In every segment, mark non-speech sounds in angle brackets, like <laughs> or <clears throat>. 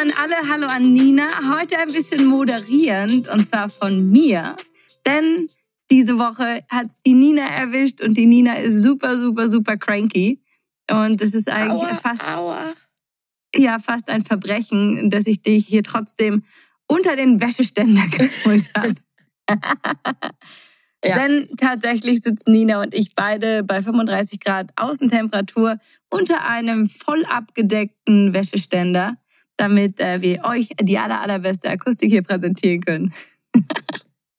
An alle, hallo an Nina. Heute ein bisschen moderierend und zwar von mir, denn diese Woche hat die Nina erwischt und die Nina ist super, super, super cranky. Und es ist eigentlich Aua, fast, aua. ja, fast ein Verbrechen, dass ich dich hier trotzdem unter den Wäscheständer <laughs> geholt habe. Ja. Denn tatsächlich sitzen Nina und ich beide bei 35 Grad Außentemperatur unter einem voll abgedeckten Wäscheständer, damit äh, wir euch die aller, allerbeste Akustik hier präsentieren können. <laughs>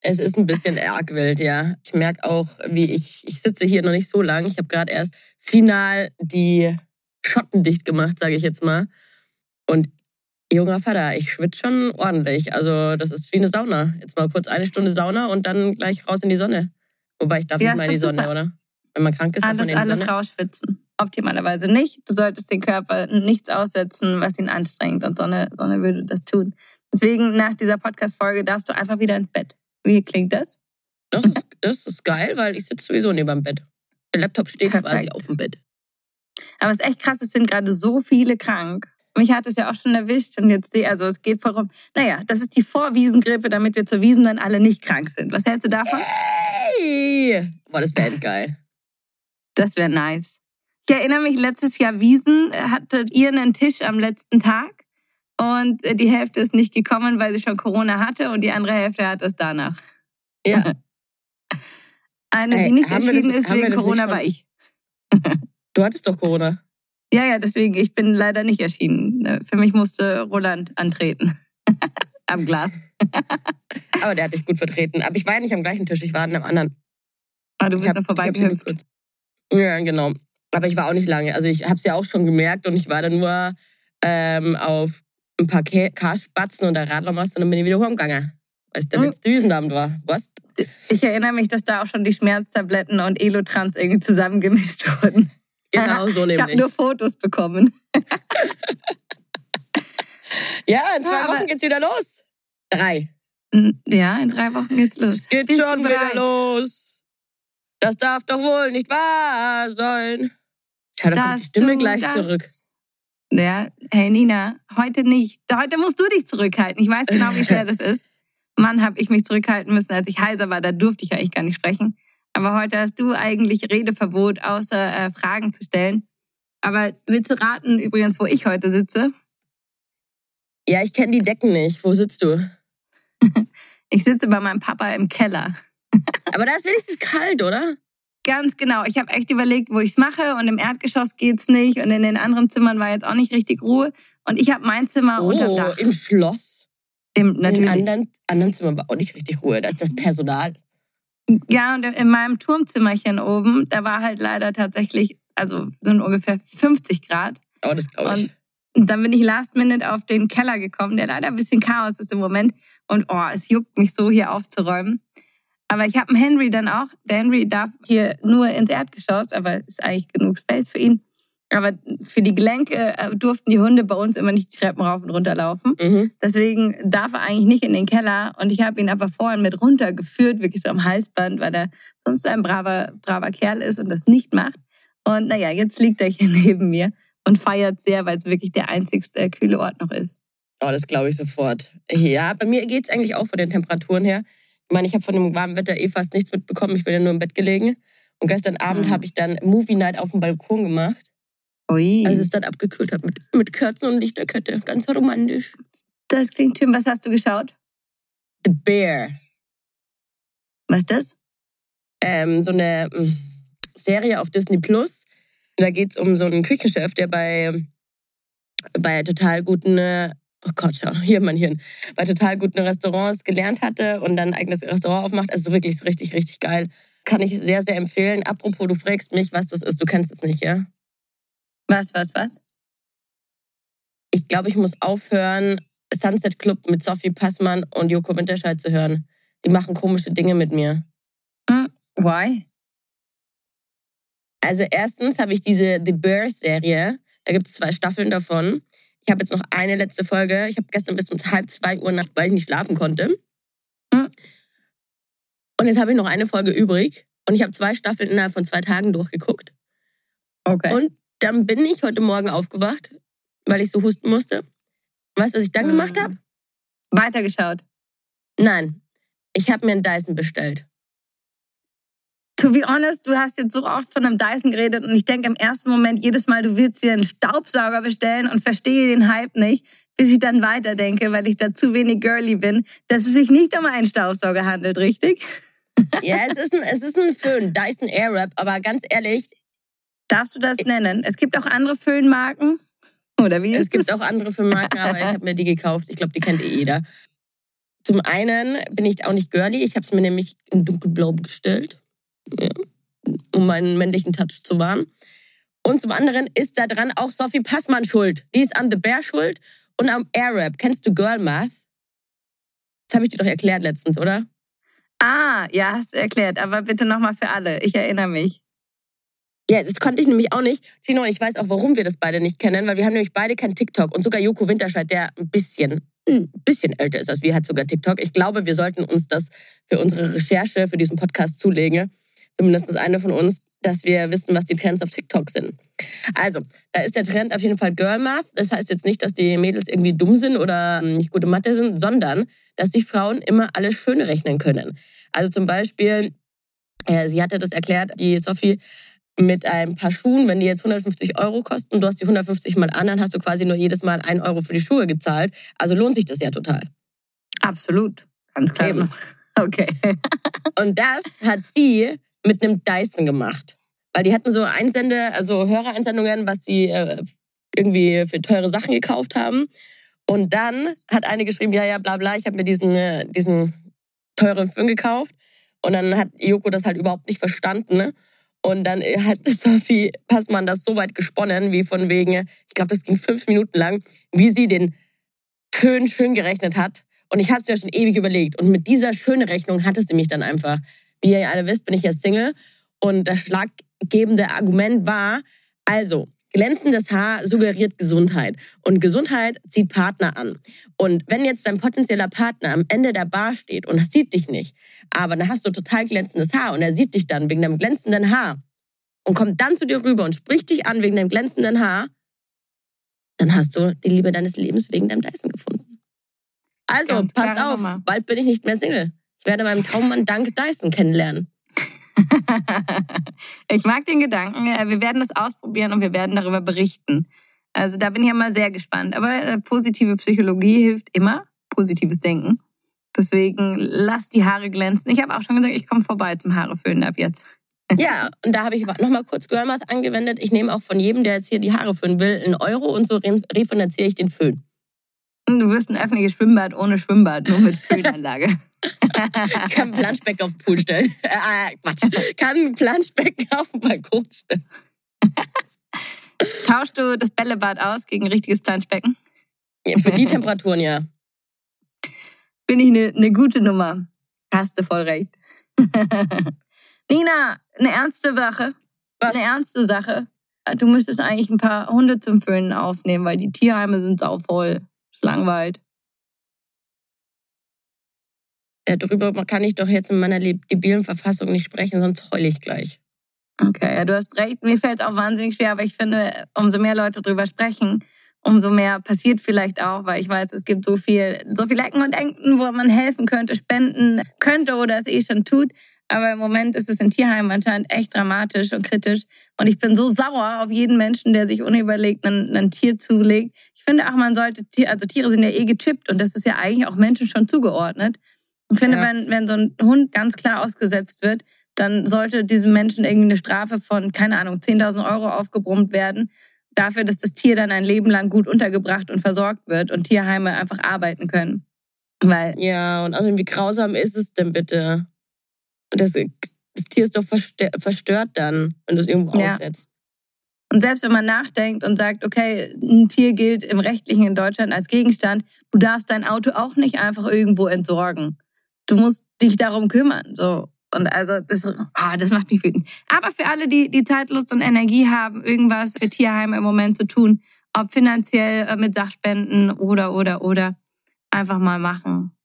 Es ist ein bisschen arg wild, ja. Ich merke auch, wie ich, ich sitze hier noch nicht so lang. Ich habe gerade erst final die Schotten dicht gemacht, sage ich jetzt mal. Und junger Vater, ich schwitze schon ordentlich. Also das ist wie eine Sauna. Jetzt mal kurz eine Stunde Sauna und dann gleich raus in die Sonne. Wobei ich darf Ja, nicht mal in die doch Sonne, super. oder? Wenn man krank ist, darf man Alles, in die alles Sonne. rausschwitzen. Optimalerweise nicht. Du solltest den Körper nichts aussetzen, was ihn anstrengt. Und Sonne, Sonne würde das tun. Deswegen, nach dieser Podcast-Folge darfst du einfach wieder ins Bett. Wie klingt das? Das ist, das ist geil, weil ich sitze sowieso neben dem Bett. Der Laptop steht Perfekt. quasi auf dem Bett. Aber es ist echt krass, es sind gerade so viele krank. Mich hat es ja auch schon erwischt und jetzt, die- also es geht vorum. Naja, das ist die Vorwiesengrippe, damit wir zur Wiesen dann alle nicht krank sind. Was hältst du davon? Hey! Boah, das wäre geil. Das wäre nice. Ich erinnere mich, letztes Jahr Wiesen äh, hattet ihr einen Tisch am letzten Tag und äh, die Hälfte ist nicht gekommen, weil sie schon Corona hatte und die andere Hälfte hat es danach. Ja. <laughs> Eine, Ey, die nicht haben wir erschienen das- ist wegen nicht Corona, war ich. Du hattest doch Corona. Ja, ja, deswegen, ich bin leider nicht erschienen. Ne, Für mich musste Roland antreten. <laughs> am Glas. <laughs> Aber der hat dich gut vertreten. Aber ich war ja nicht am gleichen Tisch, ich war an einem anderen. Ah, du bist noch ich hab so gehüpft. gekürzt. Ja, genau. Aber ich war auch nicht lange. Also ich habe es ja auch schon gemerkt und ich war dann nur ähm, auf ein paar Karspatzen und der Radlermast und dann bin ich wieder heimgegangen. Weil es der Mhm. letzte Wiesenabend war. Was? Ich erinnere mich, dass da auch schon die Schmerztabletten und Elotrans irgendwie zusammengemischt wurden. Genau so <laughs> Ich habe nämlich. nur Fotos bekommen. <laughs> Ja, in zwei Ja, Wochen geht's wieder los. Drei. Ja, in drei Wochen geht's los. Es geht Bist schon wieder los. Das darf doch wohl nicht wahr sein. Schau, da kommt die Stimme gleich das- zurück. Ja, hey Nina, heute nicht. Heute musst du dich zurückhalten. Ich weiß genau, wie schwer das ist. Mann, habe ich mich zurückhalten müssen, als ich heiser war. Da durfte ich eigentlich gar nicht sprechen. Aber heute hast du eigentlich Redeverbot, außer äh, Fragen zu stellen. Aber willst du raten übrigens, wo ich heute sitze? Ja, ich kenne die Decken nicht. Wo sitzt du? <laughs> Ich sitze bei meinem Papa im Keller. Aber da ist wenigstens kalt, oder? Ganz genau. Ich habe echt überlegt, wo ich's mache und im Erdgeschoss geht's nicht und in den anderen Zimmern war jetzt auch nicht richtig Ruhe. Und ich habe mein Zimmer unterm Oh, Dach. im Schloss. Im, In natürlich. anderen, anderen Zimmern war auch nicht richtig Ruhe. Da ist das Personal. Ja, und in meinem Turmzimmerchen oben, da war halt leider tatsächlich, also sind ungefähr 50 Grad. Oh, das glaube ich. Und dann bin ich last minute auf den Keller gekommen, der leider ein bisschen Chaos ist im Moment. Und oh, es juckt mich so, hier aufzuräumen. Aber ich habe einen Henry dann auch. Der Henry darf hier nur ins Erdgeschoss, aber ist eigentlich genug Space für ihn. Aber für die Gelenke äh, durften die Hunde bei uns immer nicht die Treppen rauf und runter laufen. Mhm. Deswegen darf er eigentlich nicht in den Keller. Und ich habe ihn aber vorhin mit runtergeführt, wirklich so am Halsband, weil er sonst ein braver, braver Kerl ist und das nicht macht. Und naja, jetzt liegt er hier <laughs> neben mir und feiert sehr, weil es wirklich der einzigste kühle Ort noch ist. Oh, das glaube ich sofort. Ja, bei mir geht's eigentlich auch von den Temperaturen her. Ich meine, ich habe von dem warmen Wetter eh fast nichts mitbekommen. Ich bin ja nur im Bett gelegen. Und gestern Abend Mhm. habe ich dann Movie Night auf dem Balkon gemacht. Ui. Als es dann abgekühlt hat mit, mit Kerzen und Lichterkette. Ganz romantisch. das klingt schön. Was hast du geschaut? The Bear. Was ist das? ähm, so eine mm, Serie auf Disney Plus. Da geht's um so einen Küchenchef, der bei, bei total guten äh, oh Gott, ja, hier mein Hirn, bei total guten Restaurants gelernt hatte und dann ein eigenes Restaurant aufmacht. Also wirklich richtig, richtig geil. Kann ich sehr, sehr empfehlen. Apropos, du fragst mich, was das ist. Du kennst es nicht, ja? Was, was, was? Ich glaube, ich muss aufhören, Sunset Club mit Sophie Passmann und Joko Winterscheid zu hören. Die machen komische Dinge mit mir. Mm, why? Also erstens habe ich diese The Bear-Serie. Da gibt es zwei Staffeln davon. Ich habe jetzt noch eine letzte Folge. Ich habe gestern bis um halb zwei Uhr nachts, weil ich nicht schlafen konnte. Mm. Und jetzt habe ich noch eine Folge übrig. Und ich habe zwei Staffeln innerhalb von zwei Tagen durchgeguckt. Okay. Und dann bin ich heute Morgen aufgewacht, weil ich so husten musste. Weißt du, was ich dann gemacht Mm. habe? Weitergeschaut. Nein. Ich habe mir einen Dyson bestellt. To be honest, du hast jetzt so oft von einem Dyson geredet und ich denke im ersten Moment jedes Mal, du willst dir einen Staubsauger bestellen und verstehe den Hype nicht, bis ich dann weiterdenke, weil ich da zu wenig girly bin, dass es sich nicht um einen Staubsauger handelt, richtig? <laughs> Ja, es ist ein, es ist ein Föhn, Dyson Airwrap, aber ganz ehrlich, Darfst du das nennen? Es gibt auch andere Föhnmarken. Oder wie ist es gibt das? auch andere für Marken, aber ich habe mir die gekauft. Ich glaube, die kennt eh jeder. Zum einen bin ich auch nicht girly. Ich habe es mir nämlich in dunkelblau bestellt, um meinen männlichen Touch zu wahren. Und zum anderen ist da dran auch Sophie Passmann schuld. Die ist an The Bear schuld und am Airwrap. Kennst du Girl Math? Das habe ich dir doch erklärt letztens, oder? Ah, ja, hast du erklärt. Aber bitte nochmal für alle. Ich erinnere mich. Ja, das konnte ich nämlich auch nicht. Tino, ich weiß auch, warum wir das beide nicht kennen, weil wir haben nämlich beide kein TikTok. Und sogar Joko Winterscheid, der ein bisschen, ein bisschen älter ist als wir, hat sogar TikTok. Ich glaube, wir sollten uns das für unsere Recherche für diesen Podcast zulegen. Zumindest eine von uns, dass wir wissen, was die Trends auf TikTok sind. Also, da ist der Trend auf jeden Fall Girl Math. Das heißt jetzt nicht, dass die Mädels irgendwie dumm sind oder nicht gute Mathe sind, sondern dass die Frauen immer alles schön rechnen können. Also zum Beispiel, äh, sie hatte das erklärt, die Sophie, mit ein paar Schuhen, wenn die jetzt 150 Euro kosten, du hast die 150 mal an, dann hast du quasi nur jedes Mal ein Euro für die Schuhe gezahlt. Also lohnt sich das ja total. Absolut. Ganz klar. Eben. <laughs> Okay. Und das hat sie mit einem Dyson gemacht. Weil die hatten so Einsende, also Hörereinsendungen, was sie äh, irgendwie für teure Sachen gekauft haben. Und dann hat eine geschrieben, ja, ja, bla bla, ich habe mir diesen, äh, diesen teuren Föhn gekauft. Und dann hat Joko das halt überhaupt nicht verstanden. Ne? Und dann hat <laughs> Sophie Passmann das so weit gesponnen, wie von wegen, ich glaube, das ging fünf Minuten lang, wie sie den Föhn schön gerechnet hat. Und ich hatte es ja schon ewig überlegt. Und mit dieser schönen Rechnung hatte sie mich dann einfach. Wie ihr alle wisst, bin ich ja Single. Und das schlaggebende Argument war, also, glänzendes Haar suggeriert Gesundheit. Und Gesundheit zieht Partner an. Und wenn jetzt dein potenzieller Partner am Ende der Bar steht und sieht dich nicht, aber dann hast du total glänzendes Haar und er sieht dich dann wegen deinem glänzenden Haar und kommt dann zu dir rüber und spricht dich an wegen deinem glänzenden Haar, dann hast du die Liebe deines Lebens wegen deinem Dyson gefunden. Also, Ganz passt auf, Nummer. bald bin ich nicht mehr Single. Ich werde meinen Traummann dank Dyson kennenlernen. <laughs> ich mag den Gedanken. Äh, Wir werden das ausprobieren und wir werden darüber berichten. Also da bin ich ja mal sehr gespannt. Aber äh, positive Psychologie hilft immer. Positives Denken. Deswegen lass die Haare glänzen. Ich habe auch schon gesagt, ich komme vorbei zum Haareföhnen ab jetzt. <laughs> Ja, und da habe ich nochmal kurz Girlmath angewendet. Ich nehme auch von jedem, der jetzt hier die Haare föhnen will, einen Euro und so re- refinanziere ich den Föhn. Du wirst ein öffentliches Schwimmbad ohne Schwimmbad, nur mit <laughs> Föhnanlage. Kann ein Planschbecken auf den Pool stellen. <laughs> Äh, Quatsch. Kann ein Planschbecken auf den Balkon stellen. Tauschst du das Bällebad aus gegen ein richtiges Planschbecken? Ja, für die Temperaturen, ja. Bin ich eine ne gute Nummer. Hast du voll recht. <laughs> Nina, eine ernste Sache. Was? Eine ernste Sache. Du müsstest eigentlich ein paar Hunde zum Föhnen aufnehmen, weil die Tierheime sind sauvoll. Ist langweilig. Darüber kann ich doch jetzt in meiner debilen Verfassung nicht sprechen, sonst heule ich gleich. Okay, ja, du hast recht. Mir fällt es auch wahnsinnig schwer, aber ich finde, umso mehr Leute drüber sprechen, umso mehr passiert vielleicht auch, weil ich weiß, es gibt so viel, so viel Ecken und Enden, wo man helfen könnte, spenden könnte oder es eh schon tut. Aber im Moment ist es in Tierheimen anscheinend echt dramatisch und kritisch. Und ich bin so sauer auf jeden Menschen, der sich unüberlegt ein, ein Tier zulegt. Ich finde auch, man sollte, also Tiere sind ja eh gechippt und das ist ja eigentlich auch Menschen schon zugeordnet. Ich finde, Ja. wenn, wenn so ein Hund ganz klar ausgesetzt wird, dann sollte diesem Menschen irgendwie eine Strafe von, keine Ahnung, 10.000 Euro aufgebrummt werden. dafür, dass das Tier dann ein Leben lang gut untergebracht und versorgt wird und Tierheime einfach arbeiten können. Weil ja, und außerdem, wie grausam ist es denn bitte? Das, das Tier ist doch verstört dann, wenn du es irgendwo ja. aussetzt. Und selbst wenn man nachdenkt und sagt, okay, ein Tier gilt im Rechtlichen in Deutschland als Gegenstand, du darfst dein Auto auch nicht einfach irgendwo entsorgen. Du musst dich darum kümmern. So. Und also das, oh, das macht mich wütend. Aber für alle, die, die Zeitlust und Energie haben, irgendwas für Tierheime im Moment zu tun, ob finanziell äh, mit Sachspenden oder, oder, oder, einfach mal machen.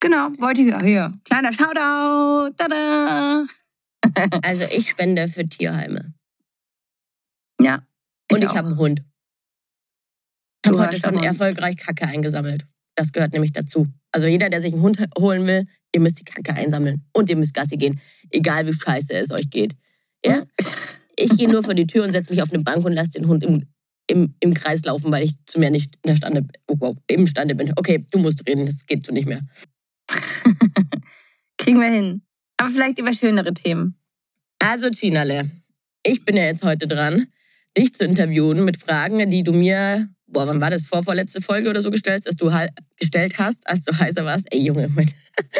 Genau, wollte ich hier. Kleiner Shoutout. Tada! <laughs> also ich spende für Tierheime. Ja. Ich und ich habe einen Hund. Ich habe heute schon erfolgreich Kacke eingesammelt. Das gehört nämlich dazu. Also jeder, der sich einen Hund holen will, ihr müsst die Kacke einsammeln. Und ihr müsst Gassi gehen. Egal wie scheiße es euch geht. Ja? Ich gehe nur vor die Tür und setze mich auf eine Bank und lasse den Hund im, im, im Kreis laufen, weil ich zu mir nicht in der Stande, oh, wow, imstande bin. Okay, du musst reden, das geht so nicht mehr. <laughs> Kriegen wir hin. Aber vielleicht über schönere Themen. Also, Chinale, ich bin ja jetzt heute dran, dich zu interviewen mit Fragen, die du mir boah, wann war das, vorvorletzte Folge oder so gestellt, dass du gestellt hast, als du heißer warst. Ey, Junge, mit.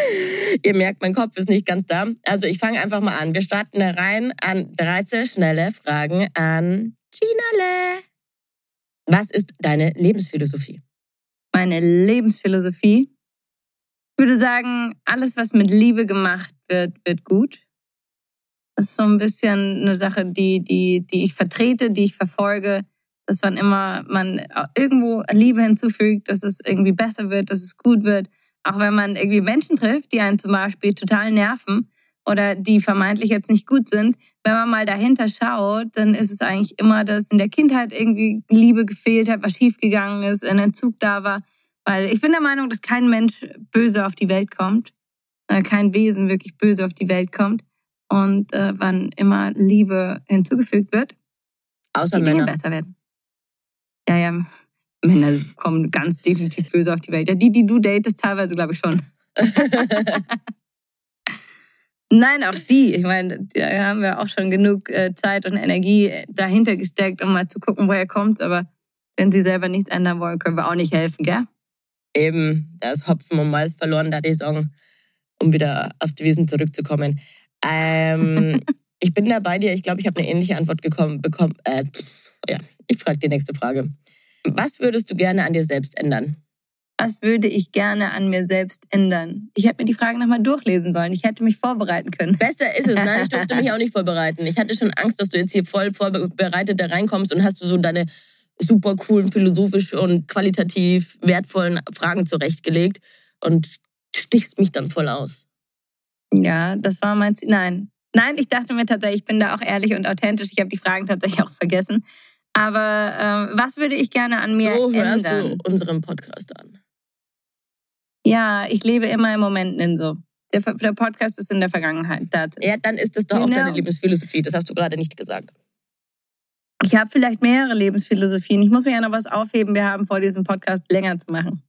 <laughs> ihr merkt, mein Kopf ist nicht ganz da. Also ich fange einfach mal an. Wir starten da rein an 13 schnelle Fragen an Ginale. Was ist deine Lebensphilosophie? Meine Lebensphilosophie? Ich würde sagen, alles, was mit Liebe gemacht wird, wird gut. Das ist so ein bisschen eine Sache, die, die, die ich vertrete, die ich verfolge dass wann immer man irgendwo Liebe hinzufügt, dass es irgendwie besser wird, dass es gut wird. Auch wenn man irgendwie Menschen trifft, die einen zum Beispiel total nerven oder die vermeintlich jetzt nicht gut sind, wenn man mal dahinter schaut, dann ist es eigentlich immer, dass in der Kindheit irgendwie Liebe gefehlt hat, was schiefgegangen ist, ein Entzug da war. Weil ich bin der Meinung, dass kein Mensch böse auf die Welt kommt, äh, kein Wesen wirklich böse auf die Welt kommt. Und äh, wann immer Liebe hinzugefügt wird, Außer die Dinge Männer. besser werden. Ja, ja. Männer kommen ganz definitiv böse auf die Welt. Ja, die, die du datest, teilweise glaube ich schon. <laughs> Nein, auch die. Ich meine, da haben wir auch schon genug äh, Zeit und Energie dahinter gesteckt, um mal zu gucken, woher kommt. Aber wenn sie selber nichts ändern wollen, können wir auch nicht helfen, gell? Eben, da ist Hopfen und Malz verloren, da die Song, um wieder auf die Wiesen zurückzukommen. Ähm, <laughs> ich bin da bei dir. Ich glaube, ich habe eine ähnliche Antwort gekommen, bekommen. Äh, ja, ich frage die nächste Frage. Was würdest du gerne an dir selbst ändern? Was würde ich gerne an mir selbst ändern? Ich hätte mir die Frage nochmal durchlesen sollen. Ich hätte mich vorbereiten können. Besser ist es. Nein, ich durfte mich auch nicht vorbereiten. Ich hatte schon Angst, dass du jetzt hier voll vorbereitet da reinkommst und hast du so deine super coolen, philosophisch und qualitativ wertvollen Fragen zurechtgelegt und stichst mich dann voll aus. Ja, das war mein Ziel. Nein. Nein, ich dachte mir tatsächlich, ich bin da auch ehrlich und authentisch. Ich habe die Fragen tatsächlich auch vergessen. Aber ähm, was würde ich gerne an mir so ändern? So hörst du unseren Podcast an. Ja, ich lebe immer im Moment in so. Der, der Podcast ist in der Vergangenheit. That's ja, dann ist das doch genau. auch deine Lebensphilosophie. Das hast du gerade nicht gesagt. Ich habe vielleicht mehrere Lebensphilosophien. Ich muss mir ja noch was aufheben. Wir haben vor, diesem Podcast länger zu machen.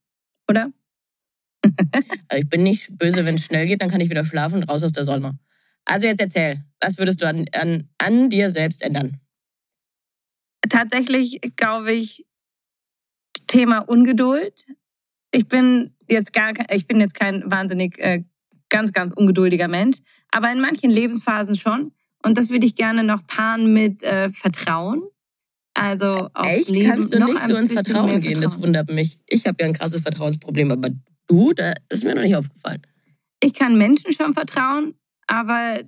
Oder? <laughs> ich bin nicht böse, wenn es schnell geht, dann kann ich wieder schlafen und raus aus der Sonne. Also jetzt erzähl, was würdest du an, an, an dir selbst ändern? Tatsächlich glaube ich Thema Ungeduld. Ich bin jetzt gar ich bin jetzt kein wahnsinnig äh, ganz ganz ungeduldiger Mensch, aber in manchen Lebensphasen schon und das würde ich gerne noch paaren mit äh, Vertrauen. Also aufs Echt? Leben Kannst du nicht so ins Vertrauen gehen? Das wundert mich. Ich habe ja ein krasses Vertrauensproblem, aber du, da ist mir noch nicht aufgefallen. Ich kann Menschen schon vertrauen, aber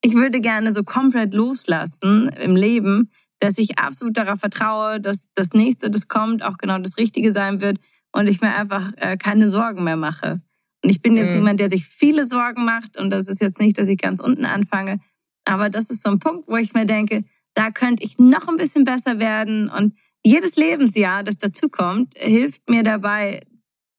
ich würde gerne so komplett loslassen im Leben, dass ich absolut darauf vertraue, dass das nächste, das kommt, auch genau das Richtige sein wird und ich mir einfach äh, keine Sorgen mehr mache. Und ich bin jetzt mhm. jemand, der sich viele Sorgen macht und das ist jetzt nicht, dass ich ganz unten anfange, aber das ist so ein Punkt, wo ich mir denke, da könnte ich noch ein bisschen besser werden und jedes Lebensjahr, das dazukommt, hilft mir dabei,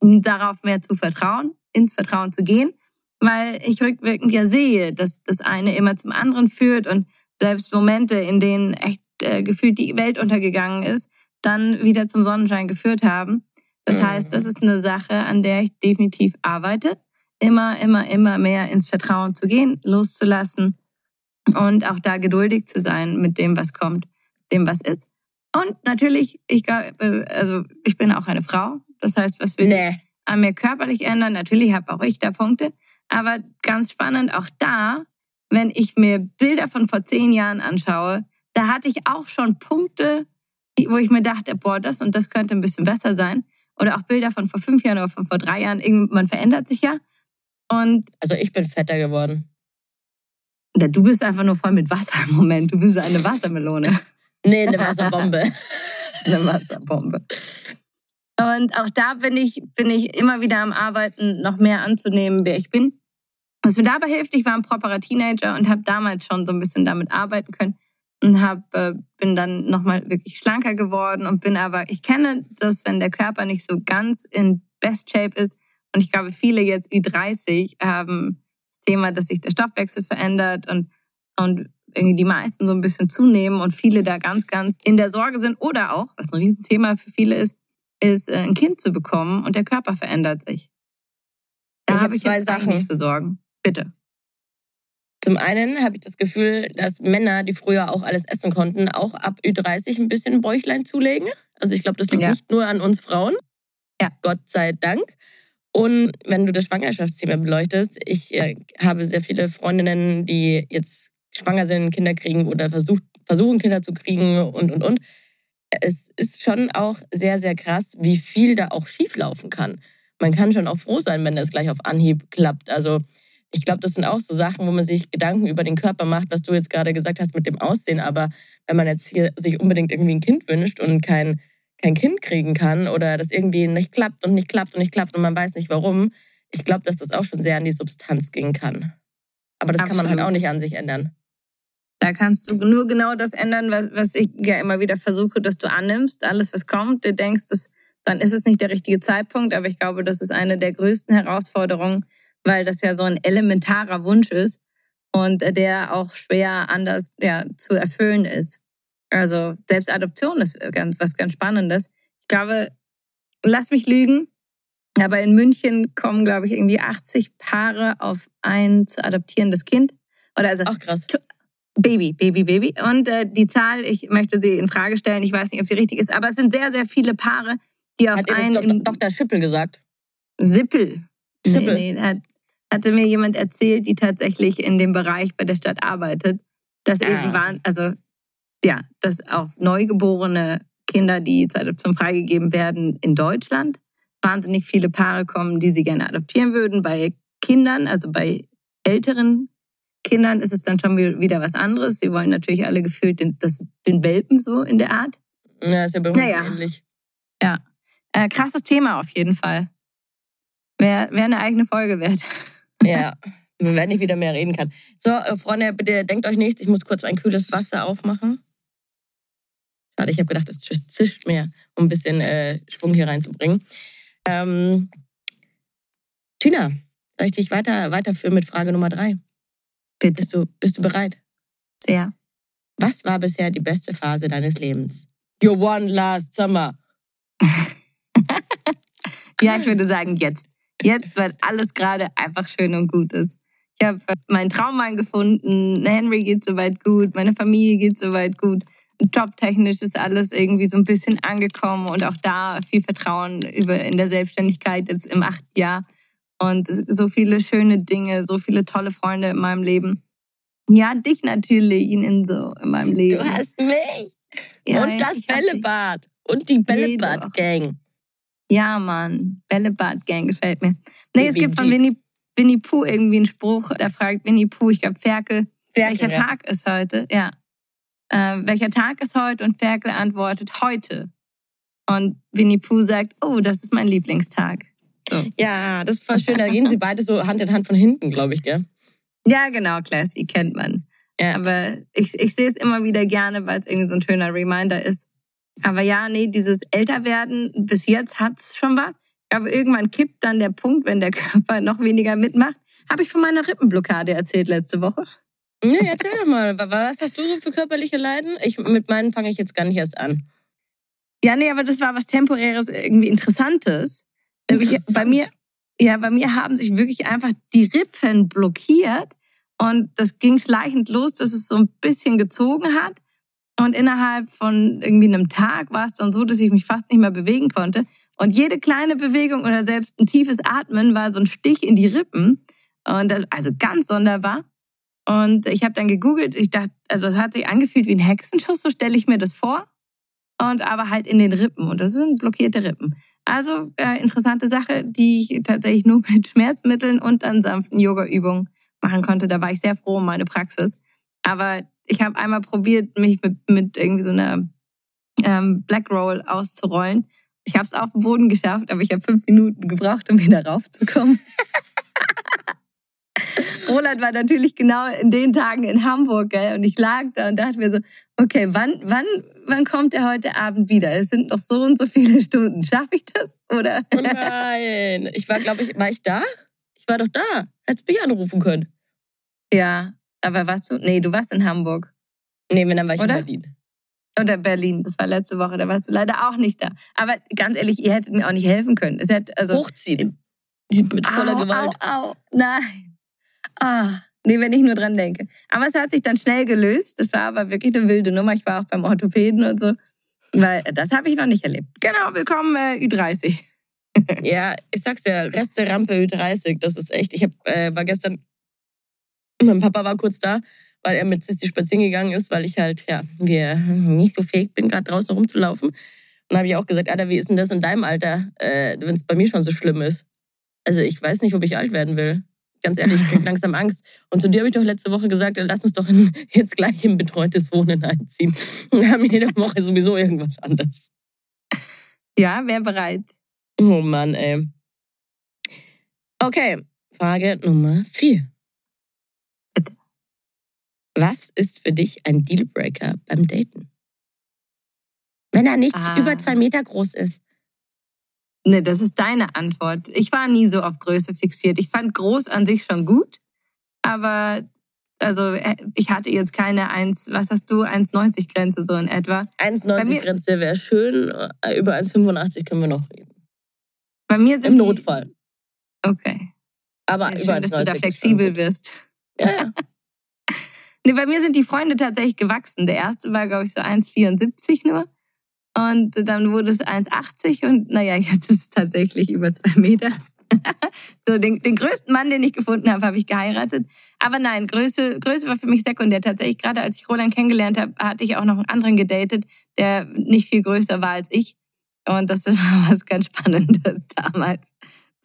darauf mehr zu vertrauen, ins Vertrauen zu gehen, weil ich rückwirkend ja sehe, dass das eine immer zum anderen führt und selbst Momente, in denen echt äh, gefühlt die Welt untergegangen ist, dann wieder zum Sonnenschein geführt haben. Das mhm. heißt, das ist eine Sache, an der ich definitiv arbeite. Immer, immer, immer mehr ins Vertrauen zu gehen, loszulassen und auch da geduldig zu sein mit dem, was kommt. dem was ist. Und natürlich, ich, also ich bin auch eine Frau. Das heißt, was will nee. an mir körperlich ändern? Natürlich habe auch ich da Punkte. Aber ganz spannend, auch da, wenn ich mir Bilder von vor zehn Jahren anschaue, da hatte ich auch schon Punkte, wo ich mir dachte, boah, das und das könnte ein bisschen besser sein. Oder auch Bilder von vor fünf Jahren oder von vor drei Jahren. Man verändert sich ja. Und also ich bin fetter geworden. Du bist einfach nur voll mit Wasser im Moment. Du bist eine Wassermelone. <laughs> Nee, eine Wasserbombe. <laughs> eine Wasserbombe. Und auch da bin ich, bin ich immer wieder am Arbeiten, noch mehr anzunehmen, wer ich bin. Was mir dabei hilft, ich war ein properer Teenager und habe damals schon so ein bisschen damit arbeiten können und hab, äh, bin dann nochmal wirklich schlanker geworden und bin aber, ich kenne das, wenn der Körper nicht so ganz in Best Shape ist und ich glaube, viele jetzt wie 30 haben das Thema, dass sich der Stoffwechsel verändert und, und irgendwie die meisten so ein bisschen zunehmen und viele da ganz, ganz in der Sorge sind oder auch, was ein Riesenthema für viele ist, ist äh, ein Kind zu bekommen und der Körper verändert sich. Da habe hab ich zwei jetzt Sachen. nicht zu sorgen. Bitte. Zum einen habe ich das Gefühl, dass Männer, die früher auch alles essen konnten, auch ab Ü30 ein bisschen Bäuchlein zulegen. Also ich glaube, das liegt ja. nicht nur an uns Frauen. Ja. Gott sei Dank. Und wenn du das Schwangerschaftsthema beleuchtest, ich äh, habe sehr viele Freundinnen, die jetzt schwanger sind, Kinder kriegen oder versucht, versuchen, Kinder zu kriegen und, und, und. Es ist schon auch sehr, sehr krass, wie viel da auch schieflaufen kann. Man kann schon auch froh sein, wenn das gleich auf Anhieb klappt. Also ich glaube, das sind auch so Sachen, wo man sich Gedanken über den Körper macht, was du jetzt gerade gesagt hast mit dem Aussehen. Aber wenn man jetzt hier sich unbedingt irgendwie ein Kind wünscht und kein, kein Kind kriegen kann oder das irgendwie nicht klappt und nicht klappt und nicht klappt und man weiß nicht warum, ich glaube, dass das auch schon sehr an die Substanz gehen kann. Aber das Absolut. kann man halt auch nicht an sich ändern. Da kannst du nur genau das ändern, was, was ich ja immer wieder versuche, dass du annimmst. Alles, was kommt, du denkst, das, dann ist es nicht der richtige Zeitpunkt. Aber ich glaube, das ist eine der größten Herausforderungen, weil das ja so ein elementarer Wunsch ist und der auch schwer anders ja, zu erfüllen ist. Also selbst Adoption ist ganz, was ganz Spannendes. Ich glaube, lass mich lügen, aber in München kommen, glaube ich, irgendwie 80 Paare auf ein zu adoptierendes Kind. Oder also Ach krass. Baby, Baby, Baby. Und äh, die Zahl, ich möchte sie in Frage stellen, ich weiß nicht, ob sie richtig ist, aber es sind sehr, sehr viele Paare, die auf Hat einen... Hat Dr. Schippel gesagt? Sippel. Sippel. Nee, nee, hatte mir jemand erzählt, die tatsächlich in dem Bereich bei der Stadt arbeitet, dass ah. irgendwann, also ja, dass auf neugeborene Kinder, die zur Adoption freigegeben werden in Deutschland, wahnsinnig viele Paare kommen, die sie gerne adoptieren würden. Bei Kindern, also bei älteren Kindern ist es dann schon wieder was anderes. Sie wollen natürlich alle gefühlt den, das, den Welpen so in der Art. Ja, ist ja bei uns naja. ähnlich. Ja. Äh, krasses Thema auf jeden Fall. Wäre wär eine eigene Folge wert. Ja, wenn ich wieder mehr reden kann. So, äh, Freunde, bitte denkt euch nichts, ich muss kurz ein kühles Wasser aufmachen. Schade, ich habe gedacht, es zischt mehr, um ein bisschen äh, Schwung hier reinzubringen. Ähm, Gina, soll ich dich weiter, weiterführen mit Frage Nummer drei? Bitte. Bist du, bist du bereit? Sehr. Was war bisher die beste Phase deines Lebens? Your one last summer. <laughs> ja, ich würde sagen jetzt. Jetzt, weil alles gerade einfach schön und gut ist. Ich habe meinen Traummann gefunden. Henry geht soweit gut. Meine Familie geht soweit gut. Jobtechnisch ist alles irgendwie so ein bisschen angekommen und auch da viel Vertrauen über in der Selbstständigkeit jetzt im achten Jahr und so viele schöne Dinge, so viele tolle Freunde in meinem Leben. Ja, dich natürlich in so in meinem Leben. Du hast mich. Ja, und das Bällebad. Und die Bällebad-Gang. Ja, Mann. Bällebad-Gang gefällt mir. Nee, es gibt von Winnie, Winnie Pooh irgendwie einen Spruch, da fragt Winnie Pooh, ich glaube Ferkel, Ferkel welcher ja. Tag ist heute? Ja. Äh, welcher Tag ist heute? Und Ferkel antwortet, heute. Und Winnie Pooh sagt, oh, das ist mein Lieblingstag. So. Ja, das war schön. Da gehen sie beide so Hand in Hand von hinten, glaube ich, gell? Ja, genau, Classy kennt man. Ja. Aber ich, ich sehe es immer wieder gerne, weil es irgendwie so ein schöner Reminder ist. Aber ja, nee, dieses Älterwerden, bis jetzt hat's schon was. Aber irgendwann kippt dann der Punkt, wenn der <laughs> Körper noch weniger mitmacht. Habe ich von meiner Rippenblockade erzählt letzte Woche. Nee, erzähl doch mal. Was hast du so für körperliche Leiden? Ich, mit meinen fange ich jetzt gar nicht erst an. Ja, nee, aber das war was Temporäres, irgendwie Interessantes. Bei mir, ja, bei mir haben sich wirklich einfach die Rippen blockiert und das ging schleichend los, dass es so ein bisschen gezogen hat. Und innerhalb von irgendwie einem Tag war es dann so, dass ich mich fast nicht mehr bewegen konnte. Und jede kleine Bewegung oder selbst ein tiefes Atmen war so ein Stich in die Rippen. Und das, also ganz sonderbar. Und ich habe dann gegoogelt, ich dachte, also es hat sich angefühlt wie ein Hexenschuss, so stelle ich mir das vor. Und aber halt in den Rippen. Und das sind blockierte Rippen. Also äh, interessante Sache, die ich tatsächlich nur <laughs> mit Schmerzmitteln und dann sanften Yoga-Übungen machen konnte. Da war ich sehr froh um meine Praxis. Aber ich habe einmal probiert, mich mit, mit irgendwie so einer ähm, Black Roll auszurollen. Ich habe es auf den Boden geschafft, aber ich habe fünf Minuten gebraucht, um wieder raufzukommen. <laughs> Roland war natürlich genau in den Tagen in Hamburg, gell? Und ich lag da und dachte mir so, okay, wann, wann, wann kommt er heute Abend wieder? Es sind noch so und so viele Stunden. Schaffe ich das? Oder? Oh nein. Ich war, glaube ich, war ich da? Ich war doch da. Hättest mich anrufen können. Ja, aber warst du? Nee, du warst in Hamburg. Nee, wenn dann war ich Oder? in Berlin. Oder Berlin. Das war letzte Woche. Da warst du leider auch nicht da. Aber ganz ehrlich, ihr hättet mir auch nicht helfen können. Es hätte, also, Hochziehen. Mit voller au, Gewalt. Au, au, nein. Ah, nee, wenn ich nur dran denke. Aber es hat sich dann schnell gelöst. Das war aber wirklich eine wilde Nummer. Ich war auch beim Orthopäden und so. Weil das habe ich noch nicht erlebt. Genau, willkommen äh, Ü30. <laughs> Ja, ich sag's dir, Rest der Rampe Ü30, das ist echt. Ich hab, äh, war gestern, mein Papa war kurz da, weil er mit Sissi spazieren gegangen ist, weil ich halt, ja, wir nicht so fähig bin, gerade draußen rumzulaufen. Und dann habe ich auch gesagt, Alter, wie ist denn das in deinem Alter, äh, wenn es bei mir schon so schlimm ist? Also ich weiß nicht, ob ich alt werden will. Ganz ehrlich, ich krieg <laughs> langsam Angst. Und zu dir habe ich doch letzte Woche gesagt, lass uns doch in, <laughs> jetzt gleich in betreutes Wohnen einziehen. <laughs> Und wir haben jede Woche sowieso irgendwas anderes. Ja, wer bereit? Oh Mann, ey. Okay, Frage Nummer vier. Was ist für dich ein Dealbreaker beim Daten? Wenn er nicht Ah. über zwei Meter groß ist. Nee, das ist deine Antwort. Ich war nie so auf Größe fixiert. Ich fand groß an sich schon gut, aber also äh, ich hatte jetzt keine 1, was hast du, 1,90 Grenze so in etwa. Bei 1,90 mir- Grenze wäre schön, äh, über 1,85 können wir noch reden. Bei mir sind Im die- Notfall. Okay. Aber Ja, über schön, dass du 1,90 da flexibel wirst. Ja, ja. <laughs> Nee, bei mir sind die Freunde tatsächlich gewachsen. Der erste war, glaube ich, so 1,74 nur. Und dann wurde es 1,80 und naja, <laughs> jetzt ist es tatsächlich über zwei Meter. <laughs> so, den, den größten Mann, den ich gefunden habe, habe ich geheiratet. Aber nein, Größe, Größe war für mich sekundär. Tatsächlich, gerade als ich Roland kennengelernt habe, hatte ich auch noch einen anderen gedatet, der nicht viel größer war als ich. Und das <laughs> war was ganz Spannendes damals.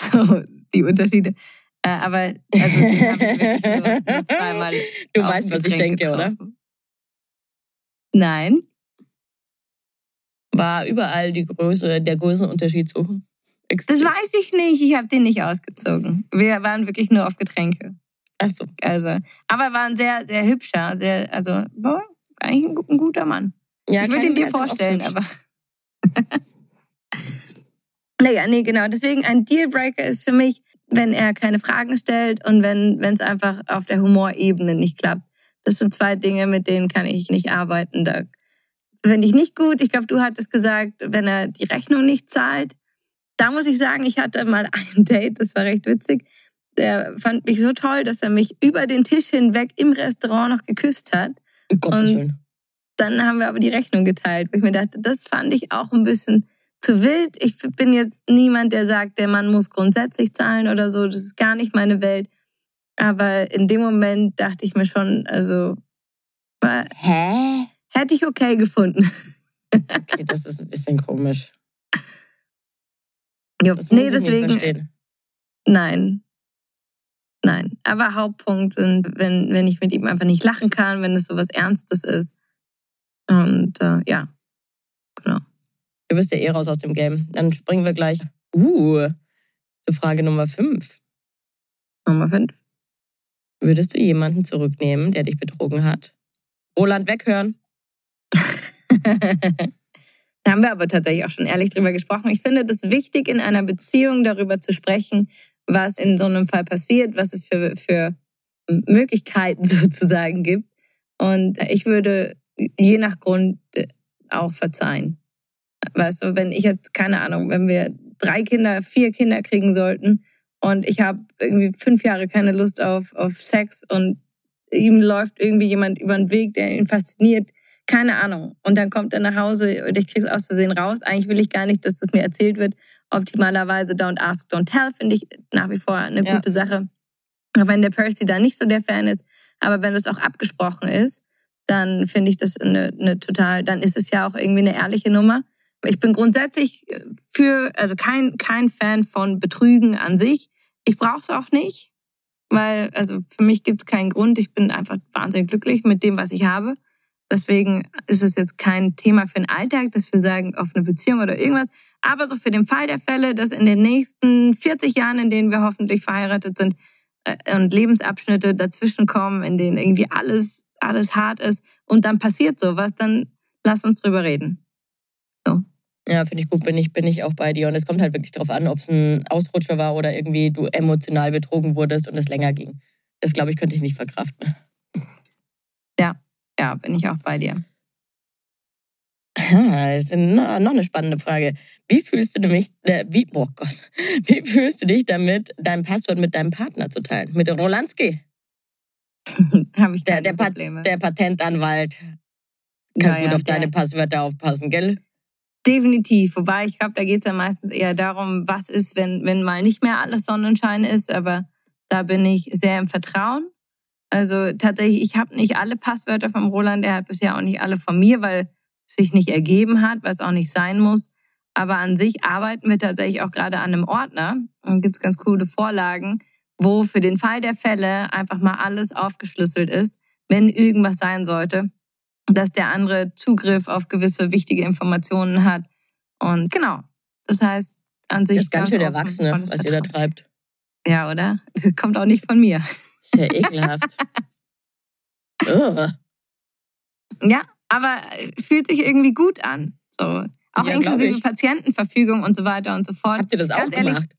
So, die Unterschiede. Äh, aber also, <laughs> zweimal Du weißt, was ich denke, oder? getroffen. Nein. War überall die Größe, der Größenunterschied so Das extrem. weiß ich nicht. Ich habe den nicht ausgezogen. Wir waren wirklich nur auf Getränke. Ach so. Also, aber war ein sehr, sehr hübscher, sehr, also war eigentlich ein, ein guter Mann. Ja, ich würde ihn dir vorstellen, aber. <laughs> naja, nee, genau. Deswegen ein Dealbreaker ist für mich, wenn er keine Fragen stellt und wenn wenn es einfach auf der Humorebene nicht klappt. Das sind zwei Dinge, mit denen kann ich nicht arbeiten. Da finde ich nicht gut. Ich glaube, du hattest gesagt, wenn er die Rechnung nicht zahlt. Da muss ich sagen, ich hatte mal <laughs> ein Date, das war recht witzig. Der fand mich so toll, dass er mich über den Tisch hinweg im Restaurant noch geküsst hat. Um Gottes Und- Willen. Dann haben wir aber die Rechnung geteilt, wo ich mir dachte, das fand ich auch ein bisschen zu wild. Ich bin jetzt niemand, der sagt, der Mann muss grundsätzlich zahlen oder so. Das ist gar nicht meine Welt. Aber in dem Moment dachte ich mir schon, also Hä? hätte ich okay gefunden. Okay, das ist ein bisschen komisch. Jo, Das nee, deswegen, nein. Nein. Aber Hauptpunkt sind, wenn, wenn ich mit ihm einfach nicht lachen kann, wenn es so was Ernstes ist. Und äh, ja, genau. Du bist ja eh raus aus dem Game. Dann springen wir gleich. Uh, zu Frage Nummer 5. Nummer fünf. Würdest du jemanden zurücknehmen, der dich betrogen hat? Roland weghören. <laughs> Da haben wir aber tatsächlich auch schon ehrlich drüber gesprochen. Ich finde das wichtig, in einer Beziehung darüber zu sprechen, was in so einem Fall passiert, was es für, für Möglichkeiten <laughs> sozusagen gibt. Und ich würde je nach Grund äh, auch verzeihen. Weißt du, wenn ich jetzt, keine Ahnung, wenn wir drei Kinder, vier Kinder kriegen sollten und ich habe irgendwie fünf Jahre keine Lust auf, auf Sex und ihm läuft irgendwie jemand über den Weg, der ihn fasziniert, keine Ahnung. Und dann kommt er nach Hause und ich krieg's aus Versehen raus. Eigentlich will ich gar nicht, dass das mir erzählt wird. Optimalerweise don't ask, don't tell finde ich nach wie vor eine Ja. gute Sache. Auch wenn der Percy da nicht so der Fan ist, aber wenn das auch abgesprochen ist, dann finde ich das eine, eine total, dann ist es ja auch irgendwie eine ehrliche Nummer. Ich bin grundsätzlich für, also kein, kein Fan von Betrügen an sich. Ich brauche es auch nicht, weil, also für mich gibt es keinen Grund. Ich bin einfach wahnsinnig glücklich mit dem, was ich habe. Deswegen ist es jetzt kein Thema für den Alltag, dass wir sagen, auf eine Beziehung oder irgendwas. Aber so für den Fall der Fälle, dass in den nächsten 40 Jahren, in denen wir hoffentlich verheiratet sind, äh, und Lebensabschnitte dazwischen kommen, in denen irgendwie alles, alles hart ist und dann passiert sowas, dann lass uns drüber reden. Ja, finde ich gut, bin ich, bin ich auch bei dir. Und es kommt halt wirklich darauf an, ob es ein Ausrutscher war oder irgendwie du emotional betrogen wurdest und es länger ging. Das, glaube ich, könnte ich nicht verkraften. Ja, bin ich auch bei dir. Das ist no- noch eine spannende Frage. Wie fühlst du dich, äh, wie, oh Gott, <laughs> wie fühlst du dich damit, dein Passwort mit deinem Partner zu teilen? Mit Rolandski, <laughs> Habe ich der, der, Pat, Probleme. der Patentanwalt. Kann Ja, gut ja, auf deine Passwörter aufpassen, gell? Definitiv. Wobei ich glaube, da geht es ja meistens eher darum, was ist, wenn, wenn mal nicht mehr alles Sonnenschein ist. Aber da bin ich sehr im Vertrauen. Also tatsächlich, ich habe nicht alle Passwörter vom Roland. Er hat bisher auch nicht alle von mir, weil es sich nicht ergeben hat, was auch nicht sein muss. Aber an sich arbeiten wir tatsächlich auch gerade an einem Ordner. Und gibt es ganz coole Vorlagen, wo für den Fall der Fälle einfach mal alles aufgeschlüsselt ist, wenn irgendwas sein sollte dass der andere Zugriff auf gewisse wichtige Informationen hat. Und genau, das heißt an sich Das ist ganz schön Erwachsene, volles was ihr da Vertrauen. treibt. Ja, oder? Das kommt auch nicht von mir. Sehr ekelhaft. <laughs> Ugh. Ja, aber fühlt sich irgendwie gut an. So. Auch Ja, inklusive. Patientenverfügung und so weiter und so fort. Habt ihr das Ganz auch ehrlich, gemacht?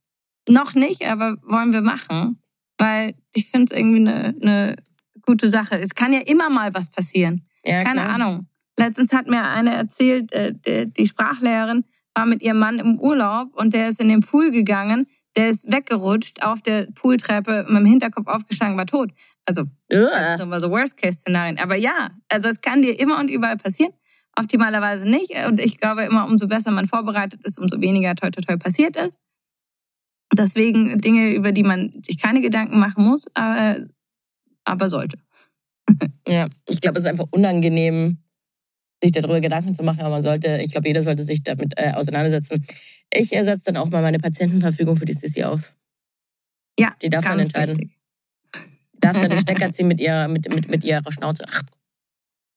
Noch nicht, aber wollen wir machen. Weil ich finde es irgendwie eine, eine gute Sache. Es kann ja immer mal was passieren. Ja, Keine klar. Ahnung. Letztens hat mir eine erzählt, äh, die, Sprachlehrerin war mit ihrem Mann im Urlaub und der ist in den Pool gegangen, der ist weggerutscht auf der Pooltreppe mit dem Hinterkopf aufgeschlagen, war tot. Also das ist immer so Worst-Case-Szenarien. Aber ja, also es kann dir immer und überall passieren. Optimalerweise nicht. Und ich glaube immer, umso besser man vorbereitet ist, umso weniger toi toi toi passiert ist. Deswegen Dinge, über die man sich keine Gedanken machen muss, aber, aber sollte. Ja, ich glaube, es ist einfach unangenehm, sich darüber Gedanken zu machen, aber man sollte, ich glaube, jeder sollte sich damit äh, auseinandersetzen. Ich ersetze dann auch mal meine Patientenverfügung für die Sissi auf. Ja, Die darf dann entscheiden. wichtig. Darf dann den Stecker <laughs> ziehen mit, ihrer, mit, mit, mit ihrer Schnauze.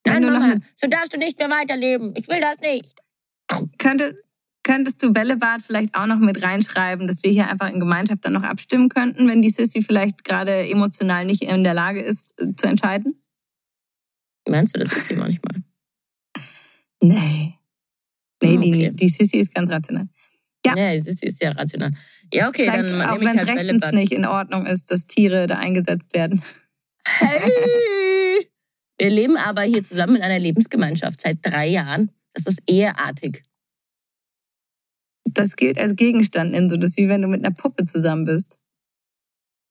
Nein, Mama, so darfst du nicht mehr weiterleben. Ich will das nicht. Könnte, könntest du Bällebad vielleicht auch noch mit reinschreiben, dass wir hier einfach in Gemeinschaft dann noch abstimmen könnten, wenn die Sissy vielleicht gerade emotional nicht in der Lage ist, äh, zu entscheiden? Meinst du, das ist sie manchmal? Nee. Nee, Ah, die, okay. die Sissy ist ganz rational. Ja. Ja, sie ist, sie ist ja rational. Ja, okay, vielleicht dann auch wenn es halt rechtens nicht in Ordnung ist, dass Tiere da eingesetzt werden. Hey! Wir leben aber hier zusammen in einer Lebensgemeinschaft seit drei Jahren. Das ist eheartig. Das gilt als Gegenstand in so, das ist wie wenn du mit einer Puppe zusammen bist.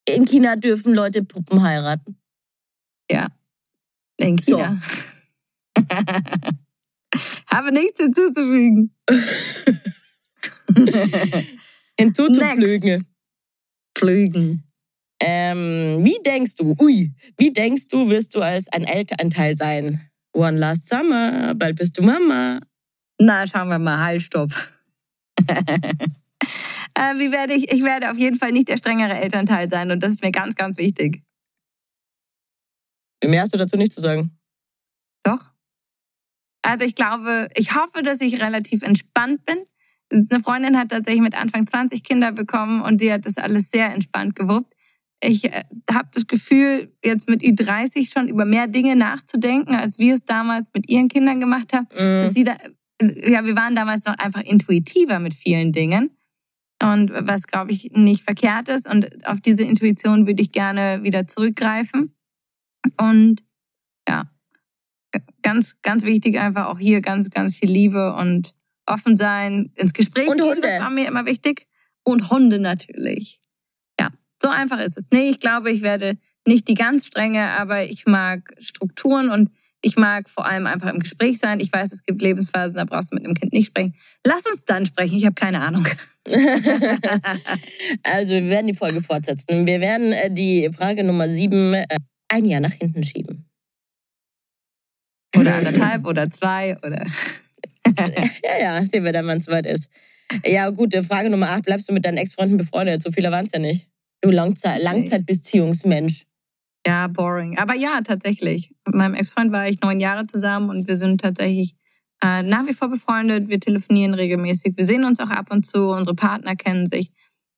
In China dürfen Leute Puppen heiraten. Ja. In So. China. <laughs> Habe nichts hinzuzufügen. <laughs> Hinzuzuflügen. Flügen. Ähm, wie denkst du, ui, wie denkst du, wirst du als ein Elternteil sein? One last summer, bald bist du Mama. Na, schauen wir mal. Halt, stopp. <laughs> äh, wie werde ich? Ich werde auf jeden Fall nicht der strengere Elternteil sein und das ist mir ganz, ganz wichtig. Mehr hast du dazu nicht zu sagen. Doch. Also ich glaube, ich hoffe, dass ich relativ entspannt bin. Eine Freundin hat tatsächlich mit Anfang 20 Kinder bekommen und die hat das alles sehr entspannt gewuppt. Ich äh, habe das Gefühl, jetzt mit Ü30 schon über mehr Dinge nachzudenken, als wir es damals mit ihren Kindern gemacht haben. Dass Mhm. sie da, ja, wir waren damals noch einfach intuitiver mit vielen Dingen. Und was, glaube ich, nicht verkehrt ist. Und auf diese Intuition würde ich gerne wieder zurückgreifen. Und ja, ganz, ganz wichtig einfach auch hier ganz, ganz viel Liebe und offen sein, ins Gespräch Und gehen, Hunde. das war mir immer wichtig. Und Hunde natürlich. Ja, so einfach ist es. Nee, ich glaube, ich werde nicht die ganz strenge, aber ich mag Strukturen und Ich mag vor allem einfach im Gespräch sein. Ich weiß, es gibt Lebensphasen, da brauchst du mit einem Kind nicht sprechen. Lass uns dann sprechen. Ich habe keine Ahnung. <laughs> also wir werden die Folge fortsetzen. Wir werden äh, die Frage Nummer sieben äh, ein Jahr nach hinten schieben. Oder anderthalb oder zwei oder. <laughs> ja, ja, sehen wir dann, wann es weit ist. Ja, gut, Frage Nummer acht. Bleibst du mit deinen Ex-Freunden befreundet? So viele waren es ja nicht. Du Langzeit Langzeitbeziehungsmensch. Ja, boring. Aber ja, tatsächlich. Mit meinem Ex-Freund war ich neun Jahre zusammen und wir sind tatsächlich äh, nach wie vor befreundet. Wir telefonieren regelmäßig. Wir sehen uns auch ab und zu. Unsere Partner kennen sich.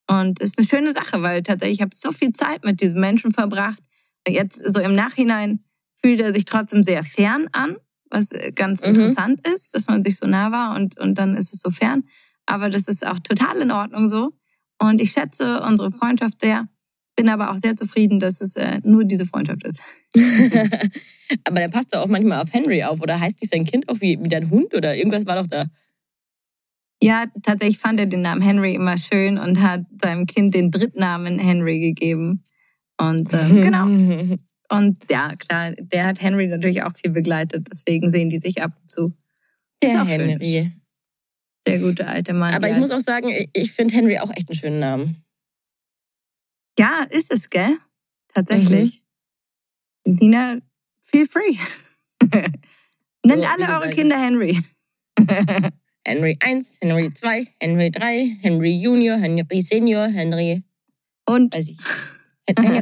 Und es ist eine schöne Sache, weil tatsächlich ich habe so viel Zeit mit diesem Menschen verbracht. Jetzt so im Nachhinein fühlt er sich trotzdem sehr fern an, was ganz mhm. interessant ist, dass man sich so nah war und, und dann ist es so fern. Aber das ist auch total in Ordnung so. Und ich schätze unsere Freundschaft sehr bin aber auch sehr zufrieden, dass es äh, nur diese Freundschaft ist. <laughs> aber der passt doch auch manchmal auf Henry auf. Oder heißt nicht sein Kind auch wie, wie dein Hund? Oder irgendwas war doch da. Ja, tatsächlich fand er den Namen Henry immer schön und hat seinem Kind den Drittnamen Henry gegeben. Und äh, <laughs> genau. Und ja, klar, der hat Henry natürlich auch viel begleitet. Deswegen sehen die sich ab und zu. Der Henry. Schön. Der gute alte Mann. Aber ich muss auch sagen, ich finde Henry auch echt einen schönen Namen. Ja, ist es, gell? Tatsächlich. Mhm. Nina, feel free. <laughs> Nennt ja, alle eure Kinder Henry. <laughs> Henry 1, Henry 2, Henry 3, Henry Junior, Henry Senior, Henry. Und? Weiß ich.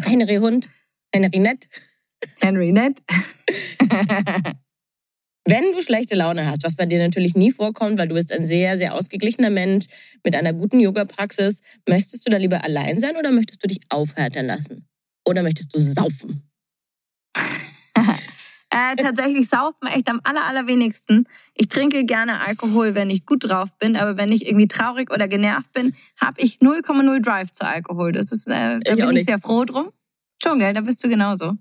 Henry Hund, Henry Nett. Henry Nett. <laughs> Wenn du schlechte Laune hast, was bei dir natürlich nie vorkommt, weil du bist ein sehr, sehr ausgeglichener Mensch mit einer guten Yoga-Praxis, möchtest du da lieber allein sein oder möchtest du dich aufhärtern lassen? Oder möchtest du saufen? <laughs> äh, tatsächlich saufen echt am aller, allerwenigsten. Ich trinke gerne Alkohol, wenn ich gut drauf bin, aber wenn ich irgendwie traurig oder genervt bin, habe ich 0,0 Drive zu Alkohol. Das ist, äh, da ich bin ich sehr froh drum. Schon, gell? Da bist du genauso.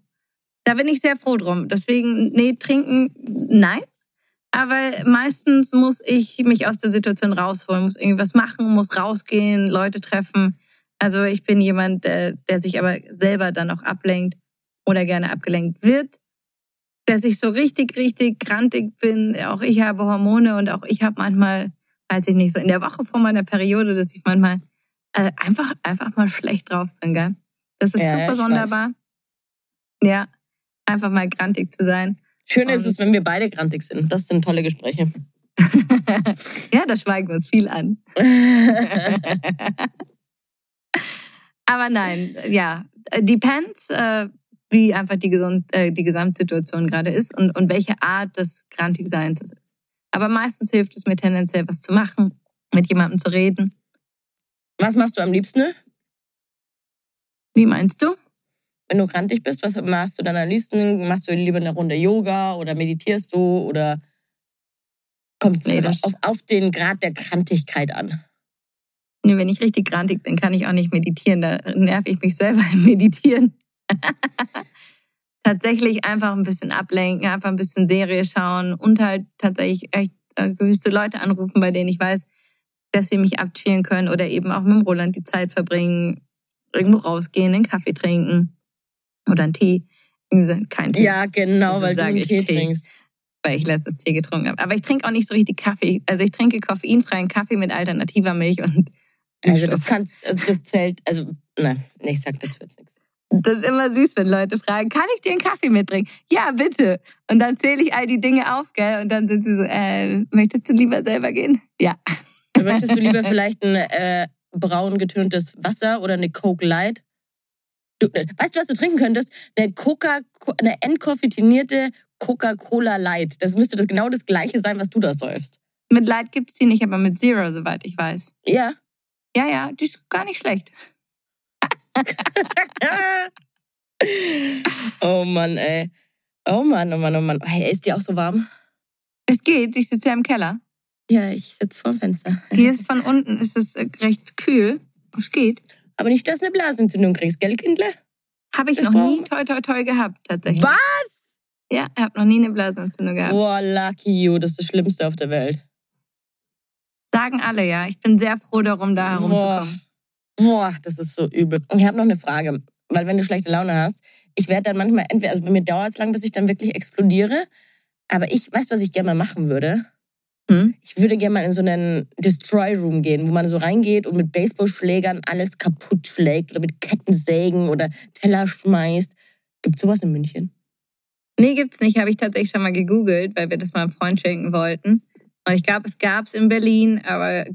Da bin ich sehr froh drum. Deswegen, nee, trinken, nein. Aber meistens muss ich mich aus der Situation rausholen, muss irgendwas machen, muss rausgehen, Leute treffen. Also ich bin jemand, der, der sich aber selber dann auch ablenkt oder gerne abgelenkt wird. Dass ich so richtig, richtig krantig bin. Auch ich habe Hormone und auch ich habe manchmal, weiß ich nicht, so in der Woche vor meiner Periode, dass ich manchmal äh, einfach, einfach mal schlecht drauf bin, gell? Das ist ja, super sonderbar. Weiß. Ja, einfach mal grantig zu sein. Schön ist es, wenn wir beide grantig sind. Das sind tolle Gespräche. <laughs> ja, da schweigen wir uns viel an. <laughs> Aber nein, ja, depends, äh, wie einfach die, Gesund äh, die Gesamtsituation gerade ist und, und welche Art des Grantigseins es ist. Aber meistens hilft es mir tendenziell, was zu machen, mit jemandem zu reden. Was machst du am liebsten? Wie meinst du? Wenn du krantig bist, was machst du dann am liebsten? Machst du lieber eine Runde Yoga oder meditierst du oder kommt es nee, auf, auf den Grad der Krantigkeit an? Nee, wenn ich richtig krantig bin, kann ich auch nicht meditieren. Da nerv ich mich selber <laughs> im Meditieren. <laughs> tatsächlich einfach ein bisschen ablenken, einfach ein bisschen Serie schauen und halt tatsächlich echt äh, gewisse Leute anrufen, bei denen ich weiß, dass sie mich abchillen können oder eben auch mit dem Roland die Zeit verbringen, irgendwo rausgehen, einen Kaffee trinken. Oder einen Tee. Kein Tee. Ja, genau, also weil du einen Tee, Tee trinkst. Weil ich letztes Tee getrunken habe. Aber ich trinke auch nicht so richtig Kaffee. Also ich trinke koffeinfreien Kaffee mit alternativer Milch und Also das kann, also das zählt, also nein, ich sag dazu jetzt nichts. Das ist immer süß, wenn Leute fragen, kann ich dir einen Kaffee mitbringen? Ja, bitte. Und dann zähle ich all die Dinge auf, gell? Und dann sind sie so, äh, möchtest du lieber selber gehen? Ja. Möchtest du lieber <laughs> vielleicht ein äh, braun getöntes Wasser oder eine Coke Light? Du, äh, weißt du, was du trinken könntest? Eine, Coca, eine entkoffeinierte Coca-Cola Light. Das müsste das genau das gleiche sein, was du da säufst. Mit Light gibt es die nicht, aber mit Zero, soweit ich weiß. Ja. Ja, ja, die ist gar nicht schlecht. <laughs> oh Mann, ey. Oh Mann, oh Mann, oh Mann. Hey, ist die auch so warm? Es geht, ich sitze ja im Keller. Ja, ich sitze vor dem Fenster. Hier ist von unten ist es äh, recht kühl. Es geht. Aber nicht, dass du eine Blasenentzündung kriegst, gell, Kindle? Habe ich das noch nie toi toi toi gehabt, tatsächlich. Was? Ja, ich habe noch nie eine Blasenentzündung gehabt. Boah, lucky you, das ist das Schlimmste auf der Welt. Sagen alle, ja. Ich bin sehr froh darum, da herumzukommen. Boah, Boah das ist so übel. Ich habe noch eine Frage, weil wenn du schlechte Laune hast, ich werde dann manchmal entweder, also bei mir dauert es lang, bis ich dann wirklich explodiere, Aber ich, weißt du, was ich gerne mal machen würde? Hm? Ich würde gerne mal in so einen Destroy Room gehen, wo man so reingeht und mit Baseballschlägern alles kaputt schlägt oder mit Kettensägen oder Teller schmeißt. Gibt sowas in München? Nee, gibt's nicht. Habe ich tatsächlich schon mal gegoogelt, weil wir das meinem Freund schenken wollten. Und ich glaube, es gab's in Berlin, aber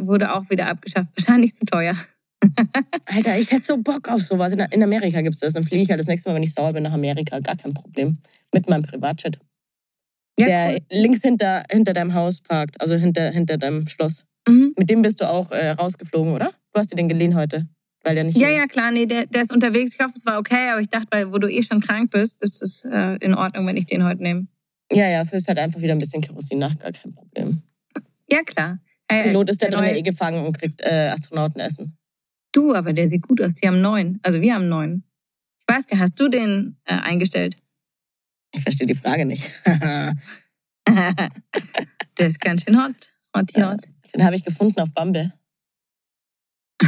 wurde auch wieder abgeschafft. <laughs> Wahrscheinlich zu teuer. <laughs> Alter, ich hätte so Bock auf sowas. In, Amerika gibt's das. Dann fliege ich halt das nächste Mal, wenn ich sauer bin, nach Amerika. Gar kein Problem. Mit meinem Privatjet. Ja, der cool. links hinter, hinter deinem Haus parkt, also hinter, hinter deinem Schloss. Mhm. Mit dem bist du auch äh, rausgeflogen, oder? Du hast dir den geliehen heute, weil der nicht Ja, ja, klar, nee, der, der ist unterwegs. Ich hoffe, es war okay, aber ich dachte, weil wo du eh schon krank bist, ist es äh, in Ordnung, wenn ich den heute nehme. Ja, ja, führst halt einfach wieder ein bisschen Kerosin nach, gar kein Problem. Ja, klar. Hey, Pilot ist da der drin eh gefangen und kriegt äh, Astronautenessen. Du, aber der sieht gut aus. Die haben neun. Also wir haben neun. Ich weiß gar hast du den äh, eingestellt? Ich verstehe die Frage nicht. <laughs> der ist ganz schön hot. Hot, hot. Den habe ich gefunden auf Bumble. <laughs>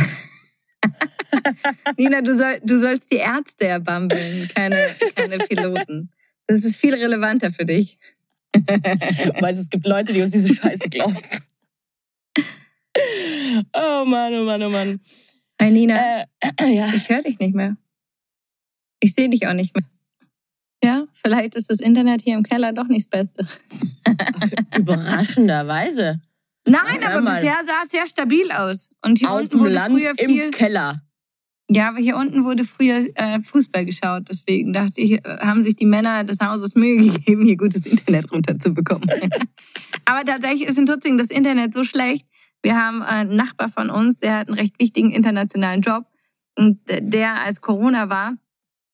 Nina, du, soll, du sollst die Ärzte erbambeln, keine, keine Piloten. Das ist viel relevanter für dich. <laughs> Weil es gibt Leute, die uns diese Scheiße glauben. Oh Mann, oh Mann, oh Mann. Hi Nina, Äh, <clears throat> ja. ich höre dich nicht mehr. Ich sehe dich auch nicht mehr. Ja, vielleicht ist das Internet hier im Keller doch nicht das Beste. Überraschenderweise. Nein, aber mal. bisher sah es sehr stabil aus. Und hier Auf unten wurde Land früher viel. im Keller. Ja, aber hier unten wurde früher äh, Fußball geschaut. Deswegen dachte ich, haben sich die Männer des Hauses Mühe gegeben, hier gutes Internet runterzubekommen. <laughs> aber tatsächlich ist in Tutzingen das Internet so schlecht. Wir haben einen Nachbar von uns, der hat einen recht wichtigen internationalen Job. Und der, als Corona war,